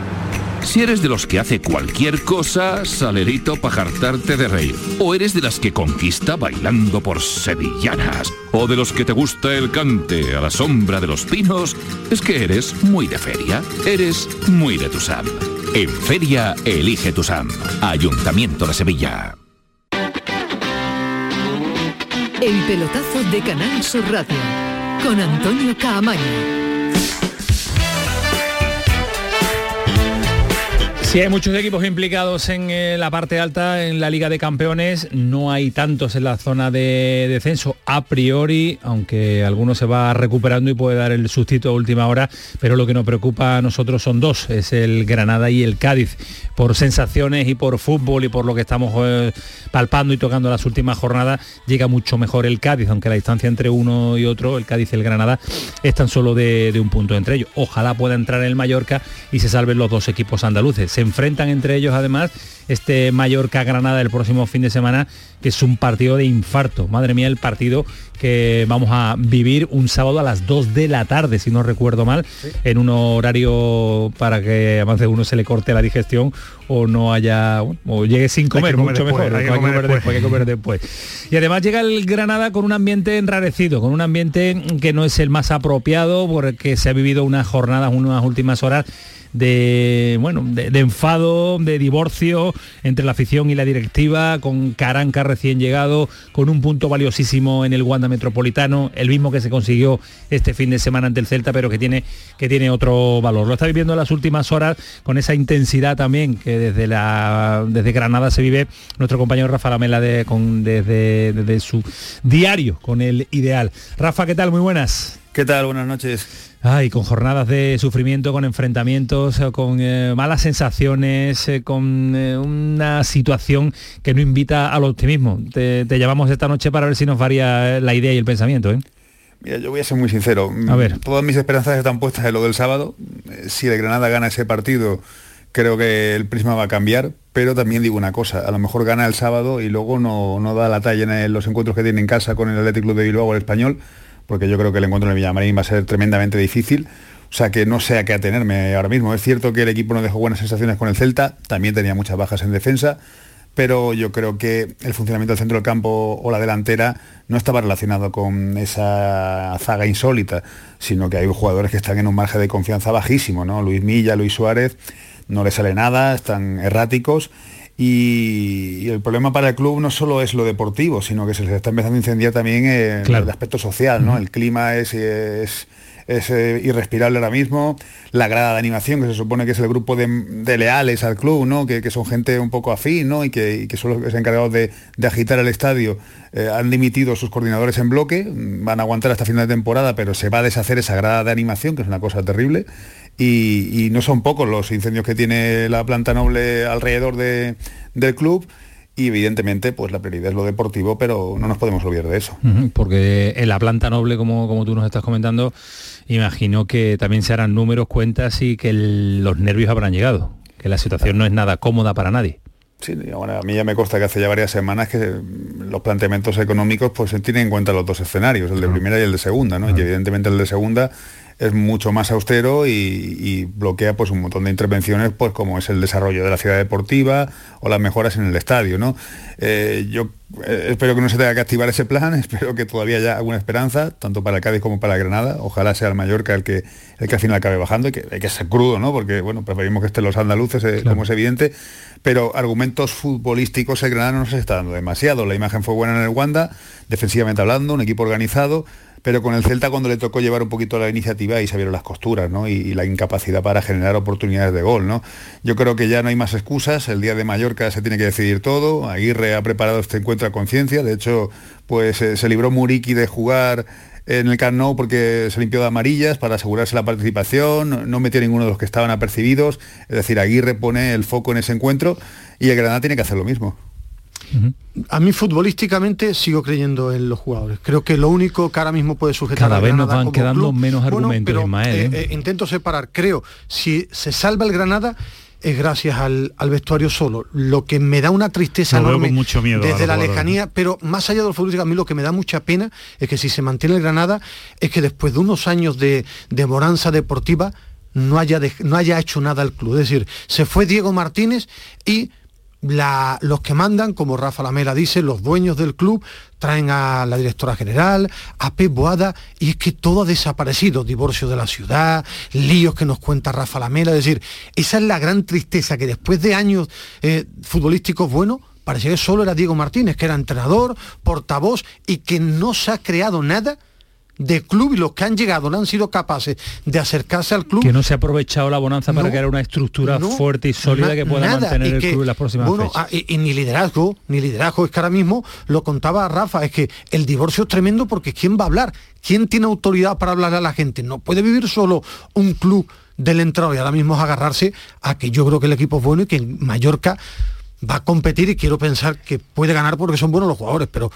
Si eres de los que hace cualquier cosa, salerito para jartarte de reír. O eres de las que conquista bailando por sevillanas. O de los que te gusta el cante a la sombra de los pinos. Es que eres muy de feria. Eres muy de Tusam. En feria, elige Tusam. Ayuntamiento de Sevilla. El pelotazo de Canal Sur Radio. Con Antonio Caamaño. Si hay muchos equipos implicados en eh, la parte alta, en la Liga de Campeones, no hay tantos en la zona de descenso a priori, aunque alguno se va recuperando y puede dar el sustito a última hora, pero lo que nos preocupa a nosotros son dos, es el Granada y el Cádiz, por sensaciones y por fútbol y por lo que estamos eh, palpando y tocando las últimas jornadas, llega mucho mejor el Cádiz, aunque la distancia entre uno y otro, el Cádiz y el Granada, es tan solo de un punto entre ellos. Ojalá pueda entrar el Mallorca y se salven los dos equipos andaluces. Se enfrentan entre ellos además este Mallorca-Granada el próximo fin de semana, que es un partido de infarto. Madre mía, el partido que vamos a vivir un sábado a las 2 de la tarde, si no recuerdo mal, en un horario para que a más de uno se le corte la digestión o no haya, o llegue sin comer, comer mucho después, mejor. hay que comer después. hay que comer después. Y además llega el Granada con un ambiente enrarecido, con un ambiente que no es el más apropiado porque se ha vivido unas jornadas, unas últimas horas de bueno de, de enfado de divorcio entre la afición y la directiva con Caranca recién llegado con un punto valiosísimo en el Wanda Metropolitano el mismo que se consiguió este fin de semana ante el Celta pero que tiene que tiene otro valor lo está viviendo en las últimas horas con esa intensidad también que desde la desde Granada se vive nuestro compañero Rafa Lamela con, desde, desde su diario con el ideal Rafa qué tal muy buenas ¿Qué tal? Buenas noches. Ay, con jornadas de sufrimiento, con enfrentamientos, eh, con eh, malas sensaciones, eh, con eh, una situación que no invita al optimismo. Te, te llamamos esta noche para ver si nos varía la idea y el pensamiento. Mira, yo voy a ser muy sincero. A ver. Todas mis esperanzas están puestas en lo del sábado. Si el Granada gana ese partido, creo que el prisma va a cambiar. Pero también digo una cosa, a lo mejor gana el sábado y luego no, no da la talla en los encuentros que tiene en casa con el Athletic Club de Bilbao o el Español, porque yo creo que el encuentro en el Villamarín va a ser tremendamente difícil. O sea que no sé a qué atenerme ahora mismo. Es cierto que el equipo no dejó buenas sensaciones con el Celta, también tenía muchas bajas en defensa, pero yo creo que el funcionamiento del centro del campo o la delantera no estaba relacionado con esa zaga insólita, sino que hay jugadores que están en un margen de confianza bajísimo, ¿no? Luis Milla, Luis Suárez, no le sale nada, están erráticos. Y, y el problema para el club no solo es lo deportivo, sino que se les está empezando a incendiar también eh, Claro. el aspecto social, ¿no? El clima es, es, es eh, irrespirable ahora mismo, la grada de animación, que se supone que es el grupo de, de leales al club, ¿no? que, que son gente un poco afín ¿no? y, que, y que son los encargados de, de agitar el estadio, eh, han dimitido sus coordinadores en bloque, van a aguantar hasta final de temporada, pero se va a deshacer esa grada de animación, que es una cosa terrible. Y, y no son pocos los incendios que tiene la planta noble alrededor de- del club y evidentemente pues la prioridad es lo deportivo, pero no nos podemos olvidar de eso. Porque en la planta noble, como, como tú nos estás comentando, imagino que también se harán números, cuentas y que el- los nervios habrán llegado, que la situación no es nada cómoda para nadie. Sí, bueno, a mí ya me consta que hace ya varias semanas que los planteamientos económicos pues se tienen en cuenta los dos escenarios, el de primera y el de segunda, ¿no? Y evidentemente el de segunda es mucho más austero y, y bloquea pues un montón de intervenciones pues como es el desarrollo de la ciudad deportiva o las mejoras en el estadio, ¿no? Eh, yo eh, espero que no se tenga que activar ese plan, espero que todavía haya alguna esperanza, tanto para el Cádiz como para Granada, ojalá sea el Mallorca el que, el que al final acabe bajando y que hay que ser crudo, ¿no? Porque bueno, preferimos que estén los andaluces, eh, como es evidente, pero argumentos futbolísticos el Granada no se está dando demasiado. La imagen fue buena en el Wanda, defensivamente hablando, un equipo organizado, pero con el Celta cuando le tocó llevar un poquito la iniciativa y se vieron las costuras, ¿no? Y, la incapacidad para generar oportunidades de gol, ¿no? Yo creo que ya no hay más excusas, el día de Mallorca se tiene que decidir todo, Aguirre ha preparado este encuentro a conciencia, de hecho, pues eh, se libró Muriqui de jugar en el Camp porque se limpió de amarillas para asegurarse la participación, no metió ninguno de los que estaban apercibidos, es decir, Aguirre pone el foco en ese encuentro y el Granada tiene que hacer lo mismo. A mí futbolísticamente sigo creyendo en los jugadores. Creo que lo único que ahora mismo puede sujetar Cada al vez nos van como quedando club- menos Bueno, argumentos, pero, Ismael, ¿eh? eh, eh, intento separar. Creo, si se salva el Granada es gracias al, al vestuario solo. Lo que me da una tristeza veo enorme mucho miedo a desde la lejanía, pero más allá de lo futbolístico, a mí lo que me da mucha pena es que si se mantiene el Granada es que después de unos años de, de bonanza deportiva no haya, no haya hecho nada el club. Es decir, se fue Diego Martínez y los que mandan, como Rafa Lamela dice, los dueños del club, traen a la directora general, a Pep Boada, y es que todo ha desaparecido, divorcio de la ciudad, líos que nos cuenta Rafa Lamela, es decir, esa es la gran tristeza, que después de años eh, futbolísticos buenos, parecía que solo era Diego Martínez, que era entrenador, portavoz, y que no se ha creado nada de club y los que han llegado no han sido capaces de acercarse al club Que no se ha aprovechado la bonanza para No, crear una estructura no, fuerte y sólida que pueda nada, mantener el que, club en las próximas bueno, fechas. ah, y, y ni liderazgo, ni liderazgo, es que ahora mismo lo contaba Rafa, es que el divorcio es tremendo porque ¿quién va a hablar? ¿Quién tiene autoridad para hablar a la gente? No puede vivir solo un club del entrado y ahora mismo es agarrarse a que yo creo que el equipo es bueno y que en Mallorca va a competir y quiero pensar que puede ganar porque son buenos los jugadores, pero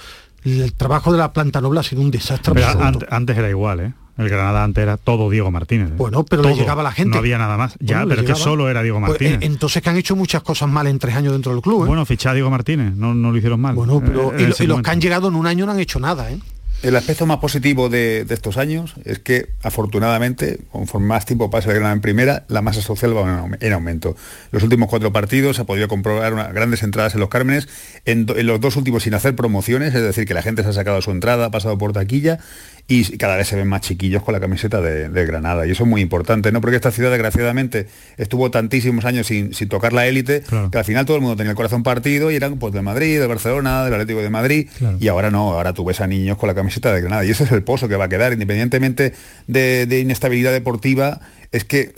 el trabajo de la planta noble ha sido un desastre Pero absoluto. antes era igual, ¿eh? El Granada antes era todo Diego Martínez. ¿eh? Bueno, pero le llegaba la gente. No había nada más. Ya, Bueno, pero es que solo era Diego Pues, Martínez. eh, entonces que han hecho muchas cosas mal en tres años dentro del club. ¿eh? Bueno, fichar a Diego Martínez, no, no lo hicieron mal. Bueno, pero y, lo- los que han llegado en un año no han hecho nada, ¿eh? El aspecto más positivo de, estos años es que, afortunadamente, conforme más tiempo pasa el Granada en primera, la masa social va en aume- en aumento. Los últimos cuatro partidos se ha podido comprobar grandes entradas en los Cármenes, en, en los dos últimos sin hacer promociones, es decir, que la gente se ha sacado su entrada, ha pasado por taquilla y cada vez se ven más chiquillos con la camiseta de, de Granada. Y eso es muy importante, ¿no? Porque esta ciudad, desgraciadamente, estuvo tantísimos años sin, sin tocar la élite, que al final todo el mundo tenía el corazón partido y eran pues de Madrid, de Barcelona, del Atlético de Madrid, y ahora no, ahora tú ves a niños con la camiseta de Granada. Y ese es el pozo que va a quedar, independientemente de, de inestabilidad deportiva, es que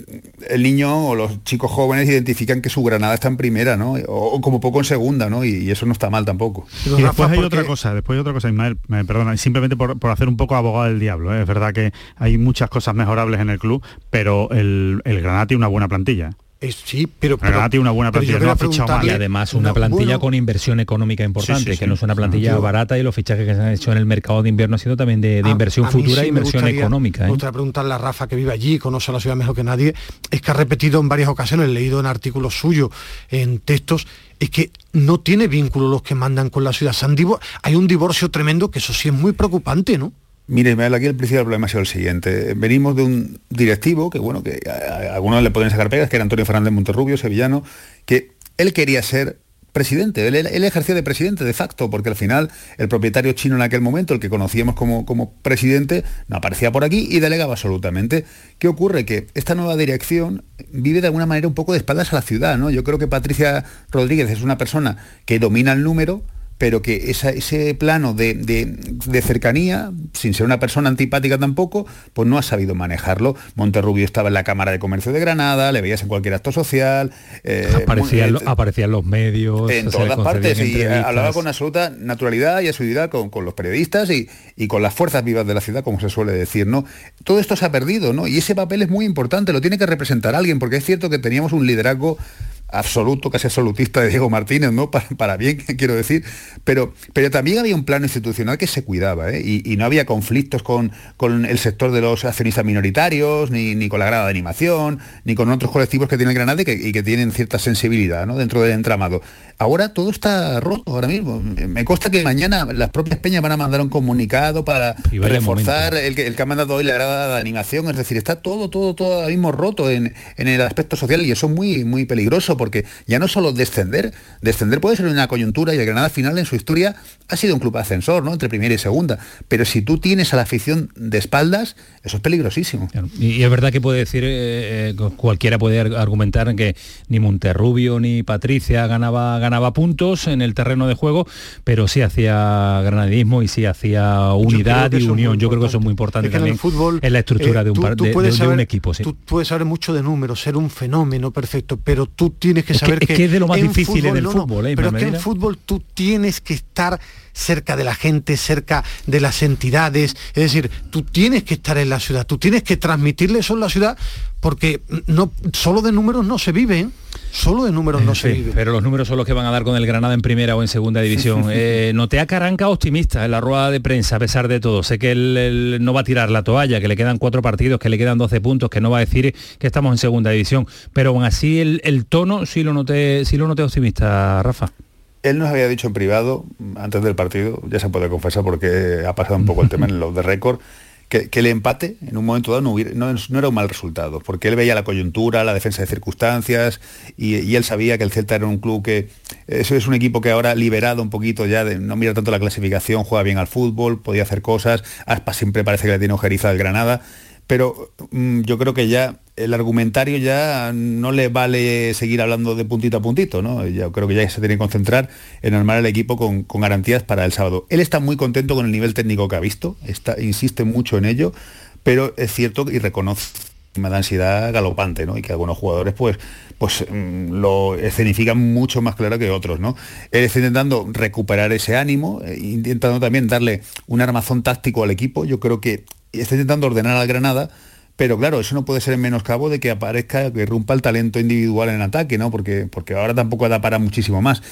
el niño o los chicos jóvenes identifican que su Granada está en primera, ¿no? O, o como poco en segunda, ¿no? Y, y eso no está mal tampoco. Y después hay otra cosa, después hay otra cosa, Ismael, me perdona, simplemente por, por hacer un poco abogado del diablo. ¿eh? Es verdad que hay muchas cosas mejorables en el club, pero el, el Granada tiene una buena plantilla. Eh, sí, pero, El Granada tiene una buena plantilla, no ha quería fichado mal. y además una no, plantilla bueno. con inversión económica importante, Sí, sí, que sí. no es una plantilla barata y los fichajes que se han hecho en el mercado de invierno ha sido también de, de A- inversión a futura sí e me inversión gustaría- económica. Me ¿eh? gustaría preguntarle a Rafa que vive allí, conoce la ciudad mejor que nadie, es que ha repetido en varias ocasiones, he leído en artículos suyos, en textos, es que no tiene vínculo los que mandan con la ciudad. Se han divo- hay un divorcio tremendo que eso sí es muy preocupante, ¿no? Mire, Ismael, aquí el principal problema ha sido el siguiente. Venimos de un directivo que, bueno, que a, algunos le pueden sacar pegas, que era Antonio Fernández Monterrubio, sevillano, que él quería ser presidente, él, ejerció de presidente de facto, porque al final el propietario chino en aquel momento, el que conocíamos como, como presidente, no aparecía por aquí y delegaba absolutamente. ¿Qué ocurre? Que esta nueva dirección vive de alguna manera un poco de espaldas a la ciudad, ¿no? Yo creo que Patricia Rodríguez es una persona que domina el número, pero que esa- ese plano de, de- de cercanía, sin ser una persona antipática tampoco, pues no ha sabido manejarlo. Monterrubio estaba en la Cámara de Comercio de Granada, le veías en cualquier acto social. eh, Aparecían, lo- aparecían los medios. en todas partes y entrevistas. hablaba con absoluta naturalidad y asiduidad con, con los periodistas y, y con las fuerzas vivas de la ciudad, como se suele decir, ¿no? Todo esto se ha perdido, ¿no? Y ese papel es muy importante, lo tiene que representar alguien, porque es cierto que teníamos un liderazgo absoluto, casi absolutista de Diego Martínez, ¿no? Para, para bien, quiero decir, pero, pero también había un plano institucional que se cuidaba, ¿eh? y, y no había conflictos con, con el sector de los accionistas minoritarios, ni, ni con la grada de animación, ni con otros colectivos que tiene el Granada y que, y que tienen cierta sensibilidad ¿no? dentro del entramado. Ahora todo está roto ahora mismo. Me consta que mañana las propias peñas van a mandar un comunicado para reforzar el que, el que ha mandado hoy la grada de animación. Es decir, está todo, todo, todo ahora mismo roto en, en el aspecto social y eso es muy, muy peligroso porque ya no solo descender, descender puede ser una coyuntura y el Granada al final en su historia ha sido un club ascensor, ¿no? Entre primera y segunda. Pero si tú tienes a la afición de espaldas, eso es peligrosísimo. Y, y es verdad que puede decir, eh, eh, cualquiera puede ar- argumentar que ni Monterrubio ni Patricia ganaba, ganaba puntos en el terreno de juego, pero sí hacía granadismo y sí hacía unidad y unión. Yo creo que eso es muy importante Es que en también el fútbol en la estructura eh, de, un, tú- par- tú de- un equipo. sí. Tú puedes saber mucho de números, ser un fenómeno perfecto, pero tú tienes que Es que- saber es que es de lo más difícil en el no, no, fútbol, ¿eh, pero es que en fútbol tú tienes que estar cerca de la gente, cerca de las entidades, es decir, tú tienes que estar en la ciudad, tú tienes que transmitirle eso en la ciudad, porque no solo de números no se vive, ¿eh? solo de números no se vive. pero los números son los que van a dar con el Granada en primera o en segunda división. Eh, noté a Caranca optimista en la rueda de prensa, a pesar de todo. Sé que él, él no va a tirar la toalla, que le quedan cuatro partidos, que le quedan 12 puntos, que no va a decir que estamos en segunda división. Pero aún así el, el tono sí lo noté, sí lo noté optimista, Rafa. Él nos había dicho en privado, antes del partido, ya se puede confesar porque ha pasado un poco el tema en los de récord, que, que el empate en un momento dado no, hubiera- no- no era un mal resultado, porque él veía la coyuntura, la defensa de circunstancias, y, y él sabía que el Celta era un club que, eso es un equipo que ahora liberado un poquito ya, de no mira tanto la clasificación, juega bien al fútbol, podía hacer cosas, Aspas siempre parece que le tiene ojeriza al Granada, pero mm, yo creo que ya el argumentario ya no le vale seguir hablando de puntito a puntito, ¿no? Yo creo que ya se tiene que concentrar en armar el equipo con, garantías para el sábado. Él está muy contento con el nivel técnico que ha visto, insiste mucho en ello, pero es cierto y reconoce una ansiedad galopante, ¿no? Y que algunos jugadores pues, pues mm, lo escenifican mucho más claro que otros, ¿no? Él está intentando recuperar ese ánimo, eh, intentando también darle un armazón táctico al equipo. Yo creo que está intentando ordenar al Granada, pero claro, eso no puede ser en menoscabo de que aparezca, que irrumpa el talento individual en ataque, ¿no? Porque, porque ahora tampoco da para muchísimo más.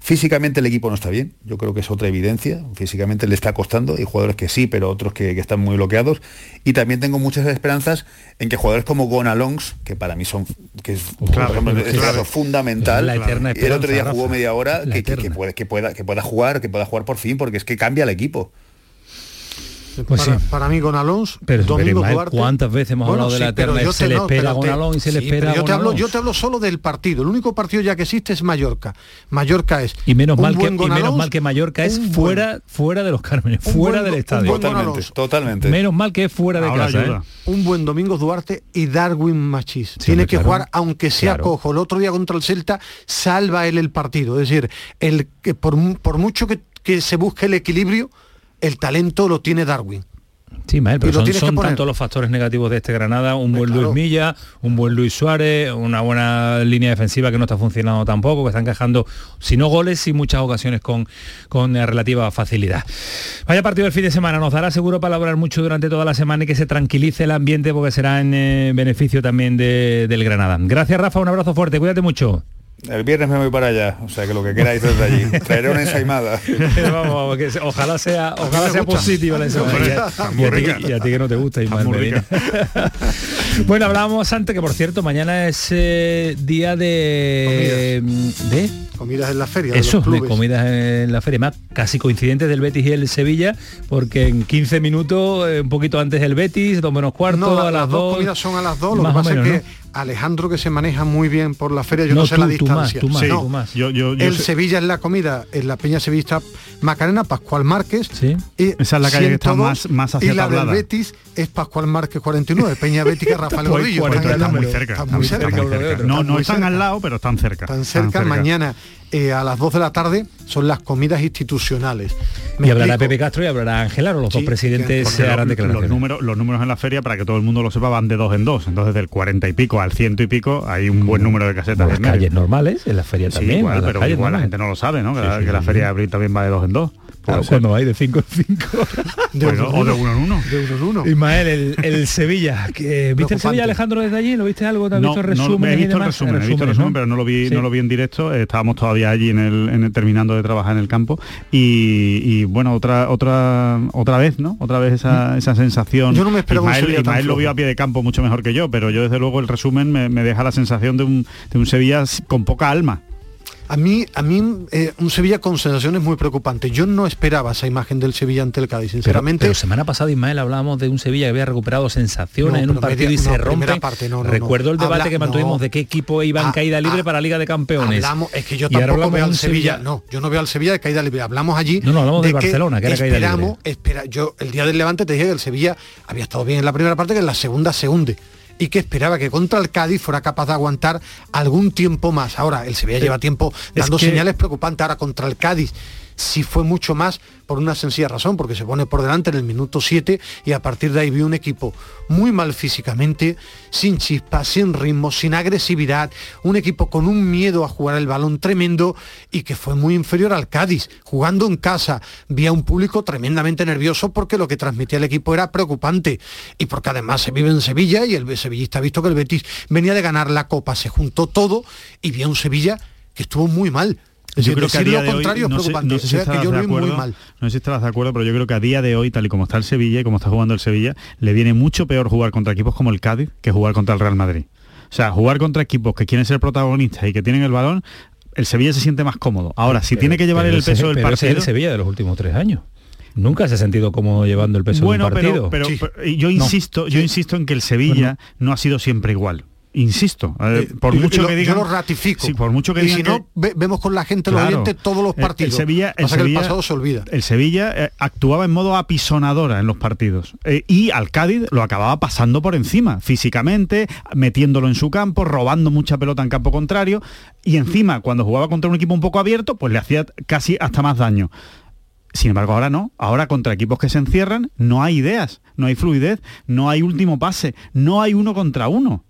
Físicamente el equipo no está bien, yo creo que es otra evidencia. Físicamente le está costando, hay jugadores que sí, pero otros que, que están muy bloqueados. Y también tengo muchas esperanzas en que jugadores como Gonalons, que para mí son, que es Claro, por ejemplo, claro, en claro. caso fundamental, La eterna y el otro día jugó media hora, que, que- que pueda, que pueda jugar, que pueda jugar por fin, porque es que cambia el equipo. Pues para, sí. para mí con Alonso, Pero, Domingo Duarte. ¿cuántas veces hemos Bueno, hablado de la eterna? Se te- le espera con te- Alonso y se le espera yo te hablo, yo te hablo solo del partido. El único partido ya que existe es Mallorca. Mallorca es Y menos, un mal que, buen y menos mal que Mallorca es fuera, fuera de los Cármenes, fuera buen- del estadio. Totalmente, totalmente. Menos mal que es fuera de Ahora casa. ¿eh? un buen Domingo Duarte y Darwin Machís. Tiene que claro. jugar, aunque sea Claro. cojo. El otro día contra el Celta salva él el partido. Es decir, el que por, por mucho que, que se busque el equilibrio, el talento lo tiene Darwin. Sí, Mael, pero Y son, son tantos los factores negativos de este Granada, un buen claro. Luis Milla, un buen Luis Suárez, una buena línea defensiva que no está funcionando tampoco, que están quejando, si no goles, sí muchas ocasiones con, con eh, relativa facilidad. Vaya partido del fin de semana, nos dará seguro para hablar mucho durante toda la semana y que se tranquilice el ambiente porque será en eh, beneficio también de- del Granada. Gracias Rafa, un abrazo fuerte, cuídate mucho. El viernes me voy para allá, o sea que lo que queráis desde allí. Traeré una ensaimada. vamos, vamos, que se- ojalá sea, ojalá sea positiva la. Hombre, Y a- y, ti, rica. y a ti que no te gusta, Ismael Medina. bueno, hablábamos antes que por cierto, mañana es eh, día de. ¿De? Comidas en la feria. Eso, de comidas en la feria, más casi coincidentes del Betis y el Sevilla, porque en 15 minutos, eh, un poquito antes el Betis, dos menos cuarto, No, la- a las, dos dos. comidas son a las dos. Lo más que o pasa menos, es que Alejandro, que se maneja muy bien por la feria, yo No, no, sé tú- la tú más, distancia. tú más, No, tú más. Yo, yo, yo el sé- Sevilla es la comida en la Peña Sevillista Macarena, Pascual Márquez. Sí. Y Esa es la calle que está 102, más- más hacia Y la del Tablada. Betis es Pascual Márquez 49, Peña Bética Rafael Pues Gordillo. 40 Están- Está muy cerca. Están está muy cerca. No, Están no están al lado, pero están cerca. Tan cerca, mañana eh, a las 2 de la tarde son las comidas institucionales. Me Y hablará explico. Pepe Castro y hablará Ángel Aro, los dos presidentes se harán los, declaraciones. números, los números en la feria, para que todo el mundo lo sepa, van de dos en dos. Entonces del 40 y pico al ciento y pico hay un buen número de casetas. Las en medio. calles normales, en la feria Sí, también. igual, las pero igual la gente no lo sabe, ¿no? Que, Sí, la, sí, que la sí, feria de abril también va de dos en dos. Claro, ser. cuando hay de 5 en 5. Bueno, o de uno en uno. De uno en uno. Ismael, el, el Sevilla. Que, ¿Viste el. Sevilla, Alejandro, desde allí? ¿Lo viste algo? ¿Te has No, visto no, resumen? he visto el resumen, he visto el resumen, pero no lo vi, Sí. no lo vi en directo. Eh, Estábamos todavía allí en el, en el- terminando de trabajar en el campo y, y, bueno, otra otra otra vez, ¿no? Otra vez esa, esa sensación. Yo no me esperaba Ismael, tan Ismael lo vio a pie de campo mucho mejor que yo, pero yo desde luego el resumen me, me deja la sensación de un, de un Sevilla con poca alma. A mí, a mí eh, un Sevilla con sensaciones muy preocupantes. Yo no esperaba esa imagen del Sevilla ante el Cádiz, Pero, sinceramente. pero semana pasada, Ismael, hablábamos de un Sevilla que había recuperado sensaciones No, en un pero partido media- y se rompe. parte, no, Recuerdo el debate Habla- que mantuvimos de qué equipo iba en Ah, caída libre ah, para Liga de Campeones. Hablamos, es que yo tampoco veo al Sevilla, no, yo no veo al Sevilla de caída libre. Hablamos allí No, no, hablamos de Barcelona, que era caída libre. esperamos, espera, yo el día del Levante te dije que el Sevilla había estado bien en la primera parte, que en la segunda se hunde y que esperaba que contra el Cádiz fuera capaz de aguantar algún tiempo más. Ahora, el Sevilla lleva tiempo es dando que- señales preocupantes. Ahora contra el Cádiz sí fue mucho más por una sencilla razón, porque se pone por delante en el minuto 7 y a partir de ahí vio un equipo muy mal físicamente, sin chispa, sin ritmo, sin agresividad, un equipo con un miedo a jugar el balón tremendo y que fue muy inferior al Cádiz, jugando en casa, vía un público tremendamente nervioso porque lo que transmitía el equipo era preocupante y porque además se vive en Sevilla y el sevillista ha visto que el Betis venía de ganar la Copa, se juntó todo y vio un Sevilla que estuvo muy mal. Yo creo que a día lo de hoy, contrario no es sé, preocupante. no sé o si sea, estarás que yo de lo vi muy acuerdo, mal. no sé si estarás de acuerdo, pero yo creo que a día de hoy, tal y como está el Sevilla y como está jugando el Sevilla, le viene mucho peor jugar contra equipos como el Cádiz que jugar contra el Real Madrid. O sea, jugar contra equipos que quieren ser protagonistas y que tienen el balón, el Sevilla se siente más cómodo. Ahora, si Pero- tiene que llevar el ese- peso del pero ese partido... es el Sevilla de los últimos tres años. Nunca se ha sentido como llevando el peso bueno, de un partido. pero, pero, pero yo No. insisto, yo insisto en que el Sevilla no ha sido siempre igual. Insisto, eh, por Y- y mucho lo- que yo digan, lo ratifico. Sí, por mucho que y digan si que- no, ve- vemos con la gente, los Claro. oyentes, todos los partidos. El, Sevilla, el Pasa que Sevilla- el pasado se olvida. El Sevilla eh, actuaba en modo apisonadora en los partidos eh, y al Cádiz lo acababa pasando por encima, físicamente, metiéndolo en su campo, robando mucha pelota en campo contrario y encima cuando jugaba contra un equipo un poco abierto, pues le hacía casi hasta más daño. Sin embargo, ahora no. Ahora contra equipos que se encierran no hay ideas, no hay fluidez, no hay último pase, no hay uno contra uno.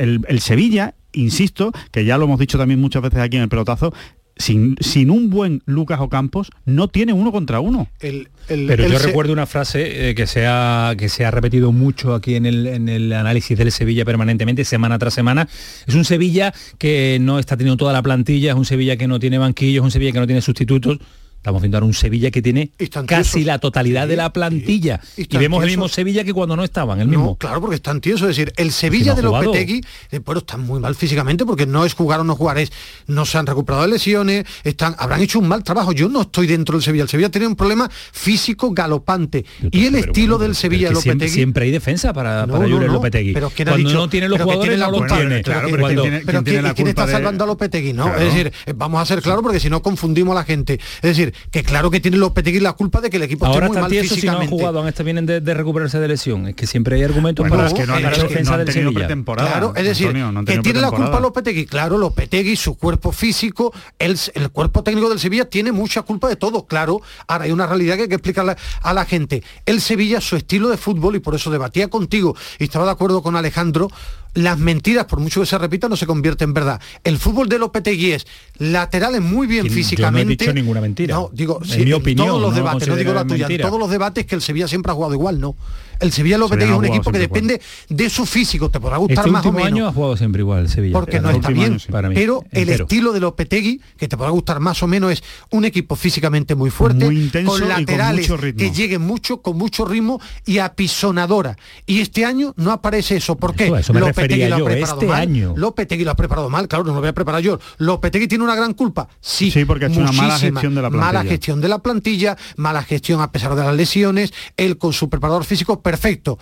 El, el Sevilla, insisto, que ya lo hemos dicho también muchas veces aquí en el pelotazo, sin, sin un buen Lucas Ocampos no tiene uno contra uno. El- el- Pero el yo se- recuerdo una frase eh, que, se ha, que se ha repetido mucho aquí en el, en el análisis del Sevilla permanentemente, semana tras semana. Es un Sevilla que no está teniendo toda la plantilla, es un Sevilla que no tiene banquillos, es un Sevilla que no tiene sustitutos. Estamos viendo ahora un Sevilla que tiene casi la totalidad de la plantilla. y Y, vemos el mismo Sevilla que cuando no estaban, el No, mismo. claro, porque están tiesos. Es decir, el Sevilla no de jugado. Lopetegui, eh, bueno, están muy mal físicamente porque no es jugar o no jugar, es no se han recuperado de lesiones, están, habrán hecho un mal trabajo. Yo no estoy dentro del Sevilla. El Sevilla tiene un problema físico galopante. Y el estilo del Sevilla de que siempre, Lopetegui. siempre hay defensa para, No, para no, no, Lopetegui. pero ¿quién ha cuando dicho- no tiene los jugadores, tiene la no los tiene. Claro, pero Cuando- ¿quién tiene- Pero tiene ¿quién, la quién está de- salvando a Lopetegui? No, Claro. es decir, eh, vamos a ser claros porque si no confundimos a la gente. Es decir, que claro que tiene Lopetegui la culpa de que el equipo Ahora esté muy mal tiesos si no han físicamente. jugado, han estado vienen de, de recuperarse de lesión. Es que siempre hay argumentos Bueno, para, es que no han hecho- la defensa no han del tenido pretemporada. Claro, es decir, Antonio, no que tiene la culpa. Lopetegui. Claro, Lopetegui, su cuerpo físico, el, el cuerpo técnico del Sevilla tiene mucha culpa de todo. Claro, ahora hay una realidad que hay que explicarle a la gente. El Sevilla, su estilo de fútbol, y por eso debatía contigo y estaba de acuerdo con Alejandro, las mentiras, por mucho que se repitan, no se convierten en verdad. El fútbol de Lopetegui es laterales muy bien Yo no he físicamente. dicho ninguna mentira. No, digo, En sí, mi opinión, todos los no debates, no digo la considero tuya, en mentira. todos los debates que el Sevilla siempre ha jugado igual, no. El Sevilla Lopetegui es un equipo que depende de su físico, te podrá gustar Este más o menos año ha jugado siempre igual el Sevilla. porque no El está bien. año, sí. Para mí, pero el estilo de Lopetegui, que te podrá gustar más o menos, es un equipo físicamente muy fuerte, Muy intenso y con laterales mucho ritmo. que lleguen mucho, con mucho ritmo y apisonadora. Y este año no aparece eso. ¿Por qué? Eso- eso me refería lo ha yo, preparado este mal. año. Lopetegui lo ha preparado mal, claro, no lo voy a preparar yo. Lopetegui tiene una gran culpa. Sí, Sí, porque ha hecho una mala gestión de la Mala plantilla. gestión de la plantilla, mala gestión a pesar de las lesiones, él con su preparador físico perfecto.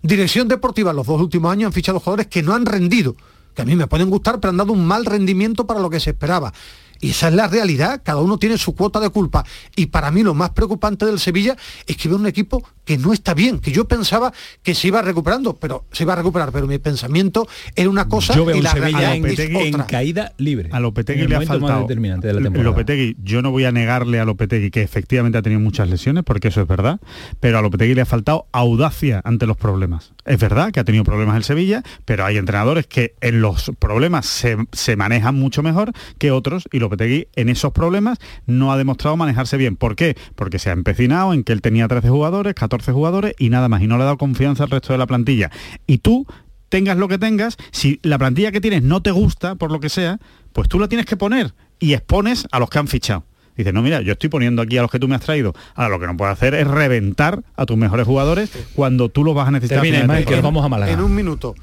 Dirección deportiva, los dos últimos años han fichado jugadores que no han rendido, que a mí me pueden gustar, pero han dado un mal rendimiento para lo que se esperaba. Y esa es la realidad, cada uno tiene su cuota de culpa. Y para mí lo más preocupante del Sevilla es que ve un equipo que no está bien, que yo pensaba que se iba recuperando, pero se iba a recuperar, pero mi pensamiento era una cosa Yo veo y la Sevilla realidad en, es en otra. caída libre. A Lopetegui le ha faltado. determinante de la temporada. Lopetegui, yo no voy a negarle a Lopetegui que efectivamente ha tenido muchas lesiones, porque eso es verdad, pero a Lopetegui le ha faltado audacia ante los problemas. Es verdad que ha tenido problemas el Sevilla, pero hay entrenadores que en los problemas se, se manejan mucho mejor que otros y Lopetegui en esos problemas no ha demostrado manejarse bien. ¿Por qué? Porque se ha empecinado en que él tenía 13 jugadores, 14 jugadores y nada más, y no le ha dado confianza al resto de la plantilla. Y tú tengas lo que tengas, si la plantilla que tienes no te gusta, por lo que sea, pues tú la tienes que poner y expones a los que han fichado. Dices, no, mira, yo estoy poniendo aquí a los que tú me has traído. Ahora lo que no puedes hacer es reventar a tus mejores jugadores cuando tú los vas a necesitar. Termina, vamos a Málaga. En un minuto,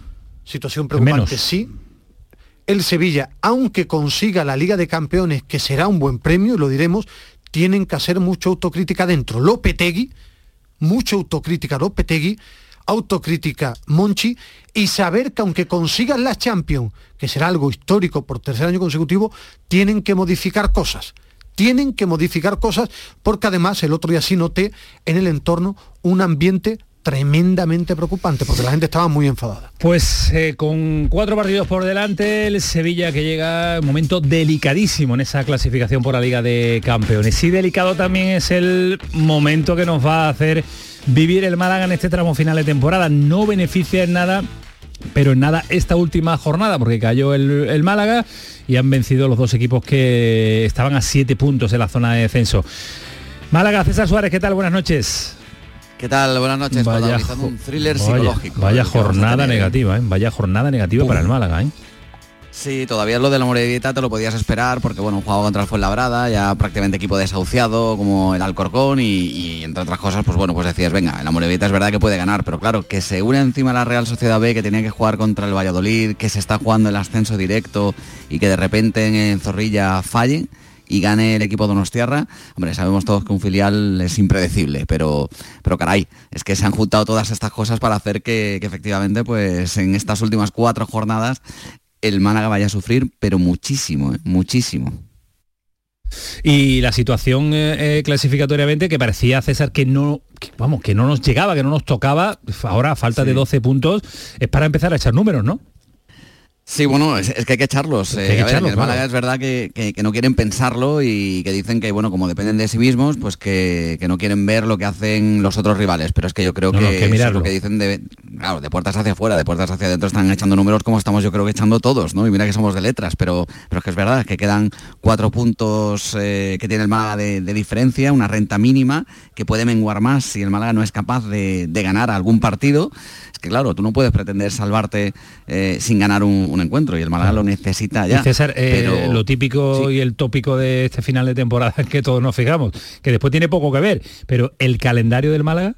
situación preocupante, Menos. sí. El Sevilla, aunque consiga la Liga de Campeones, que será un buen premio, y lo diremos, tienen que hacer mucha autocrítica dentro. Lopetegui, mucha autocrítica Lopetegui, autocrítica Monchi, y saber que aunque consigan la Champions, que será algo histórico por tercer año consecutivo, tienen que modificar cosas. Tienen que modificar cosas porque además el otro día sí noté en el entorno un ambiente tremendamente preocupante porque la gente estaba muy enfadada. Pues eh, con cuatro partidos por delante, el Sevilla que llega un momento delicadísimo en esa clasificación por la Liga de Campeones. Y delicado también es el momento que nos va a hacer vivir el Málaga en este tramo final de temporada. No beneficia en nada pero en nada esta última jornada porque cayó el, el, Málaga y han vencido los dos equipos que estaban a siete puntos en la zona de descenso. Málaga, César Suárez, ¿qué tal? Buenas noches. ¿Qué tal? Buenas noches. Vaya, un thriller vaya, psicológico. Vaya jornada negativa, ¿eh? Vaya jornada negativa Pum. para el Málaga, ¿eh? Sí, todavía lo de la Morevieta te lo podías esperar porque bueno, jugaba contra el Fuenlabrada, ya prácticamente equipo desahuciado como el Alcorcón y, y, entre otras cosas, pues bueno, pues decías, venga, la Morevieta es verdad que puede ganar, pero claro, que se une encima la Real Sociedad B que tenía que jugar contra el Valladolid, que se está jugando el ascenso directo y que de repente en Zorrilla falle y gane el equipo Donostiarra, hombre, sabemos todos que un filial es impredecible, pero, pero caray, es que se han juntado todas estas cosas para hacer que, que efectivamente, pues en estas últimas cuatro jornadas el Málaga vaya a sufrir, pero muchísimo, ¿eh? muchísimo. Y la situación eh, clasificatoriamente que parecía César que no, que, vamos, que no nos llegaba, que no nos tocaba, ahora a falta sí. de 12 puntos, es para empezar a echar números, ¿no? Sí, bueno, es, es, que hay que echarlos. Eh, hay que ver, el Málaga claro. es verdad que, que, que, no quieren pensarlo y que dicen que, bueno, como dependen de sí mismos, pues que, que no quieren ver lo que hacen los otros rivales. Pero es que yo creo no, que, no, eso es lo que dicen de, claro, de puertas hacia afuera, de puertas hacia adentro están echando números como estamos yo creo que echando todos, ¿no? Y mira que somos de letras, pero, pero es que es verdad, que quedan cuatro puntos eh, que tiene el Málaga de, de, diferencia, una renta mínima que puede menguar más si el Málaga no es capaz de, de ganar algún partido. Es que claro, tú no puedes pretender salvarte eh, sin ganar un, un, encuentro y el Málaga lo necesita ya. Y César, eh, lo típico Sí. y el tópico de este final de temporada es que todos nos fijamos, que después tiene poco que ver, pero el calendario del Málaga.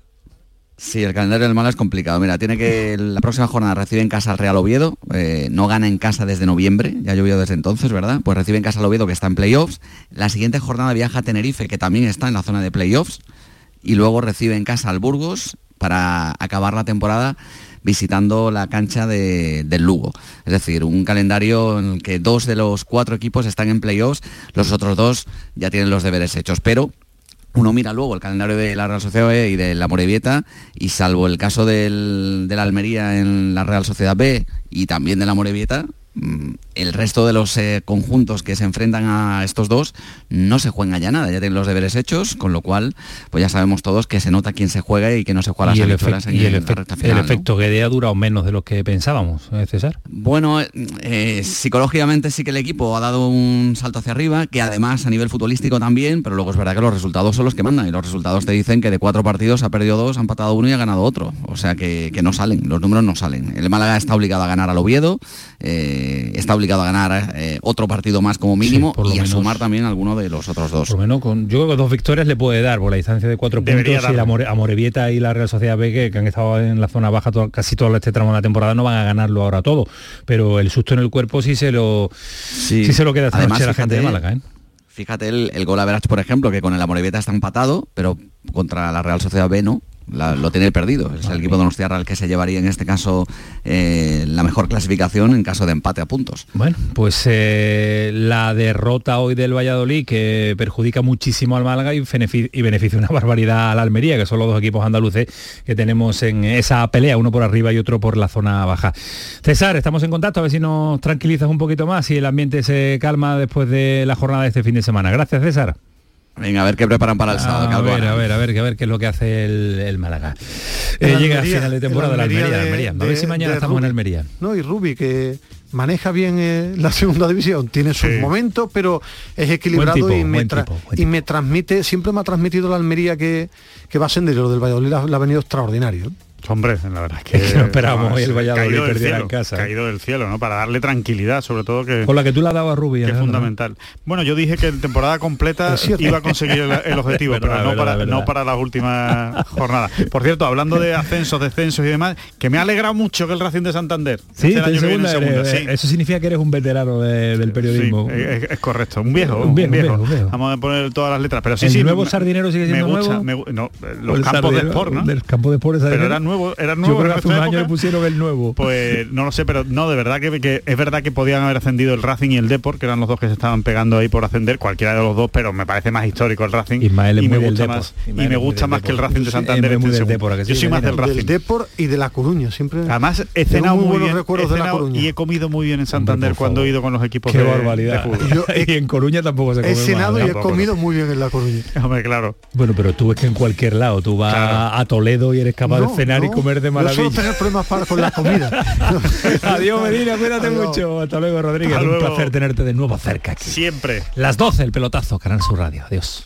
Sí, el calendario del Málaga es complicado. Mira, tiene que la próxima jornada recibe en casa al Real Oviedo, eh, no gana en casa desde noviembre, ya ha llovido desde entonces, ¿verdad? Pues recibe en casa al Oviedo que está en playoffs. La siguiente jornada viaja a Tenerife, que también está en la zona de playoffs, y luego recibe en casa al Burgos para acabar la temporada visitando la cancha de, del Lugo. Es decir, un calendario en el que dos de los cuatro equipos están en playoffs, los otros dos ya tienen los deberes hechos, pero uno mira luego el calendario de la Real Sociedad B y de la Morevieta y salvo el caso del, de la Almería en la Real Sociedad B y también de la Morevieta, mm, el resto de los eh, conjuntos que se enfrentan a estos dos no se juegan ya nada, ya tienen los deberes hechos, con lo cual pues ya sabemos todos que se nota quién se juega y que no se juega las el, habichuelas en y el, la recta el final, ¿no? efecto Guede ha durado menos de lo que pensábamos, ¿eh, César. Bueno, eh, psicológicamente sí que el equipo ha dado un salto hacia arriba, que además a nivel futbolístico también, pero luego es verdad que los resultados son los que mandan y los resultados te dicen que de cuatro partidos ha perdido dos, ha empatado uno y ha ganado otro. O sea que, que no salen, los números no salen. El Málaga está obligado a ganar al Oviedo, eh, está obligado a ganar eh, otro partido más como mínimo Sí, por lo y a sumar también alguno de los otros dos. Por lo menos con, yo creo que dos victorias le puede dar por la distancia de cuatro Debería puntos y la. More- a Morevieta y la Real Sociedad B que, que han estado en la zona baja todo- casi todo este tramo de la temporada no van a ganarlo ahora todo. Pero el susto en el cuerpo sí se lo sí, se lo queda esta Además, noche a la gente de fíjate, Málaga. ¿eh? Fíjate el, el gol average, por ejemplo, que con el Amorebieta está empatado, pero contra la Real Sociedad B no. La- lo tiene perdido. Es el equipo de Donostiarra el que se llevaría en este caso eh, la mejor clasificación en caso de empate a puntos. Bueno, pues eh, la derrota hoy del Valladolid que perjudica muchísimo al Málaga y, y beneficia una barbaridad al Almería, que son los dos equipos andaluces que tenemos en esa pelea, uno por arriba y otro por la zona baja. César, estamos en contacto, a ver si nos tranquilizas un poquito más y el ambiente se calma después de la jornada de este fin de semana. Gracias, César. Venga, a ver qué preparan para el sábado. A ver, a ver, a ver, a ver qué es lo que hace el, el Málaga. El Eh, llega a final de temporada el la Almería, Almería la de- Almería. A ver de- si mañana de estamos en Rubí. Almería. No, y Rubi, que maneja bien eh, la segunda división, tiene sus momentos, pero es equilibrado tipo, y, me tipo, y me transmite, siempre me ha transmitido la Almería que, que va a ascender, lo del Valladolid la- le ha venido extraordinario. ¿Eh? Hombre, la verdad es que, Es que no esperábamos hoy el Valladolid caído del perdiera cielo, en casa, ¿eh? Caído del cielo, ¿no? Para darle tranquilidad, sobre todo que... Con la que tú le has dado a Rubí. que es ¿no? fundamental. Bueno, yo dije que en temporada completa iba a conseguir el, el objetivo, Verdad, pero no, verdad, para, verdad. no para las últimas jornadas. Por cierto, hablando de ascensos, descensos y demás, que me ha alegrado mucho que el Racing de Santander Sí, año viene en segunda, eres- sí. eso significa que eres un veterano de- del periodismo. Sí, es, es correcto, un viejo, Un viejo, viejo, un viejo, un viejo. Vamos a poner todas las letras, pero sí, ¿El sí. nuevo me- sardinero sigue me siendo gusta, nuevo? me gu- no, eh, los campos de sport, ¿no? Del campo de sport Era nuevo, era Yo nuevo. creo que hace un año le pusieron el nuevo. Pues no lo sé, pero no, de verdad que, que es verdad que podían haber ascendido el Racing y el Deport, que eran los dos que se estaban pegando ahí por ascender, cualquiera de los dos, pero me parece más histórico el Racing Ismael y me gusta más y me gusta más que el. Racing de Santander es muy esté en del segundo. Depor, ¿a que sí, Yo soy más del Marina? Del Racing. Depor y de La Coruña, siempre. Además, he cenado muy muy buenos bien, recuerdos de La Coruña. y he comido muy bien en Santander cuando he ido con los equipos Qué de, barbaridad. Yo y en Coruña tampoco se come He cenado y he comido muy bien en La Coruña. Hombre, claro. Bueno, pero tú es que en cualquier lado, tú vas a Toledo y eres capaz de cenar y no, comer de Yo suelo maravilla. tener problemas para, con la comida. Adiós Medina, cuídate Adiós. mucho. Hasta luego Rodríguez, Hasta un luego. placer tenerte de nuevo cerca aquí. Siempre. Las 12, el pelotazo, Canal Sur Radio. Adiós.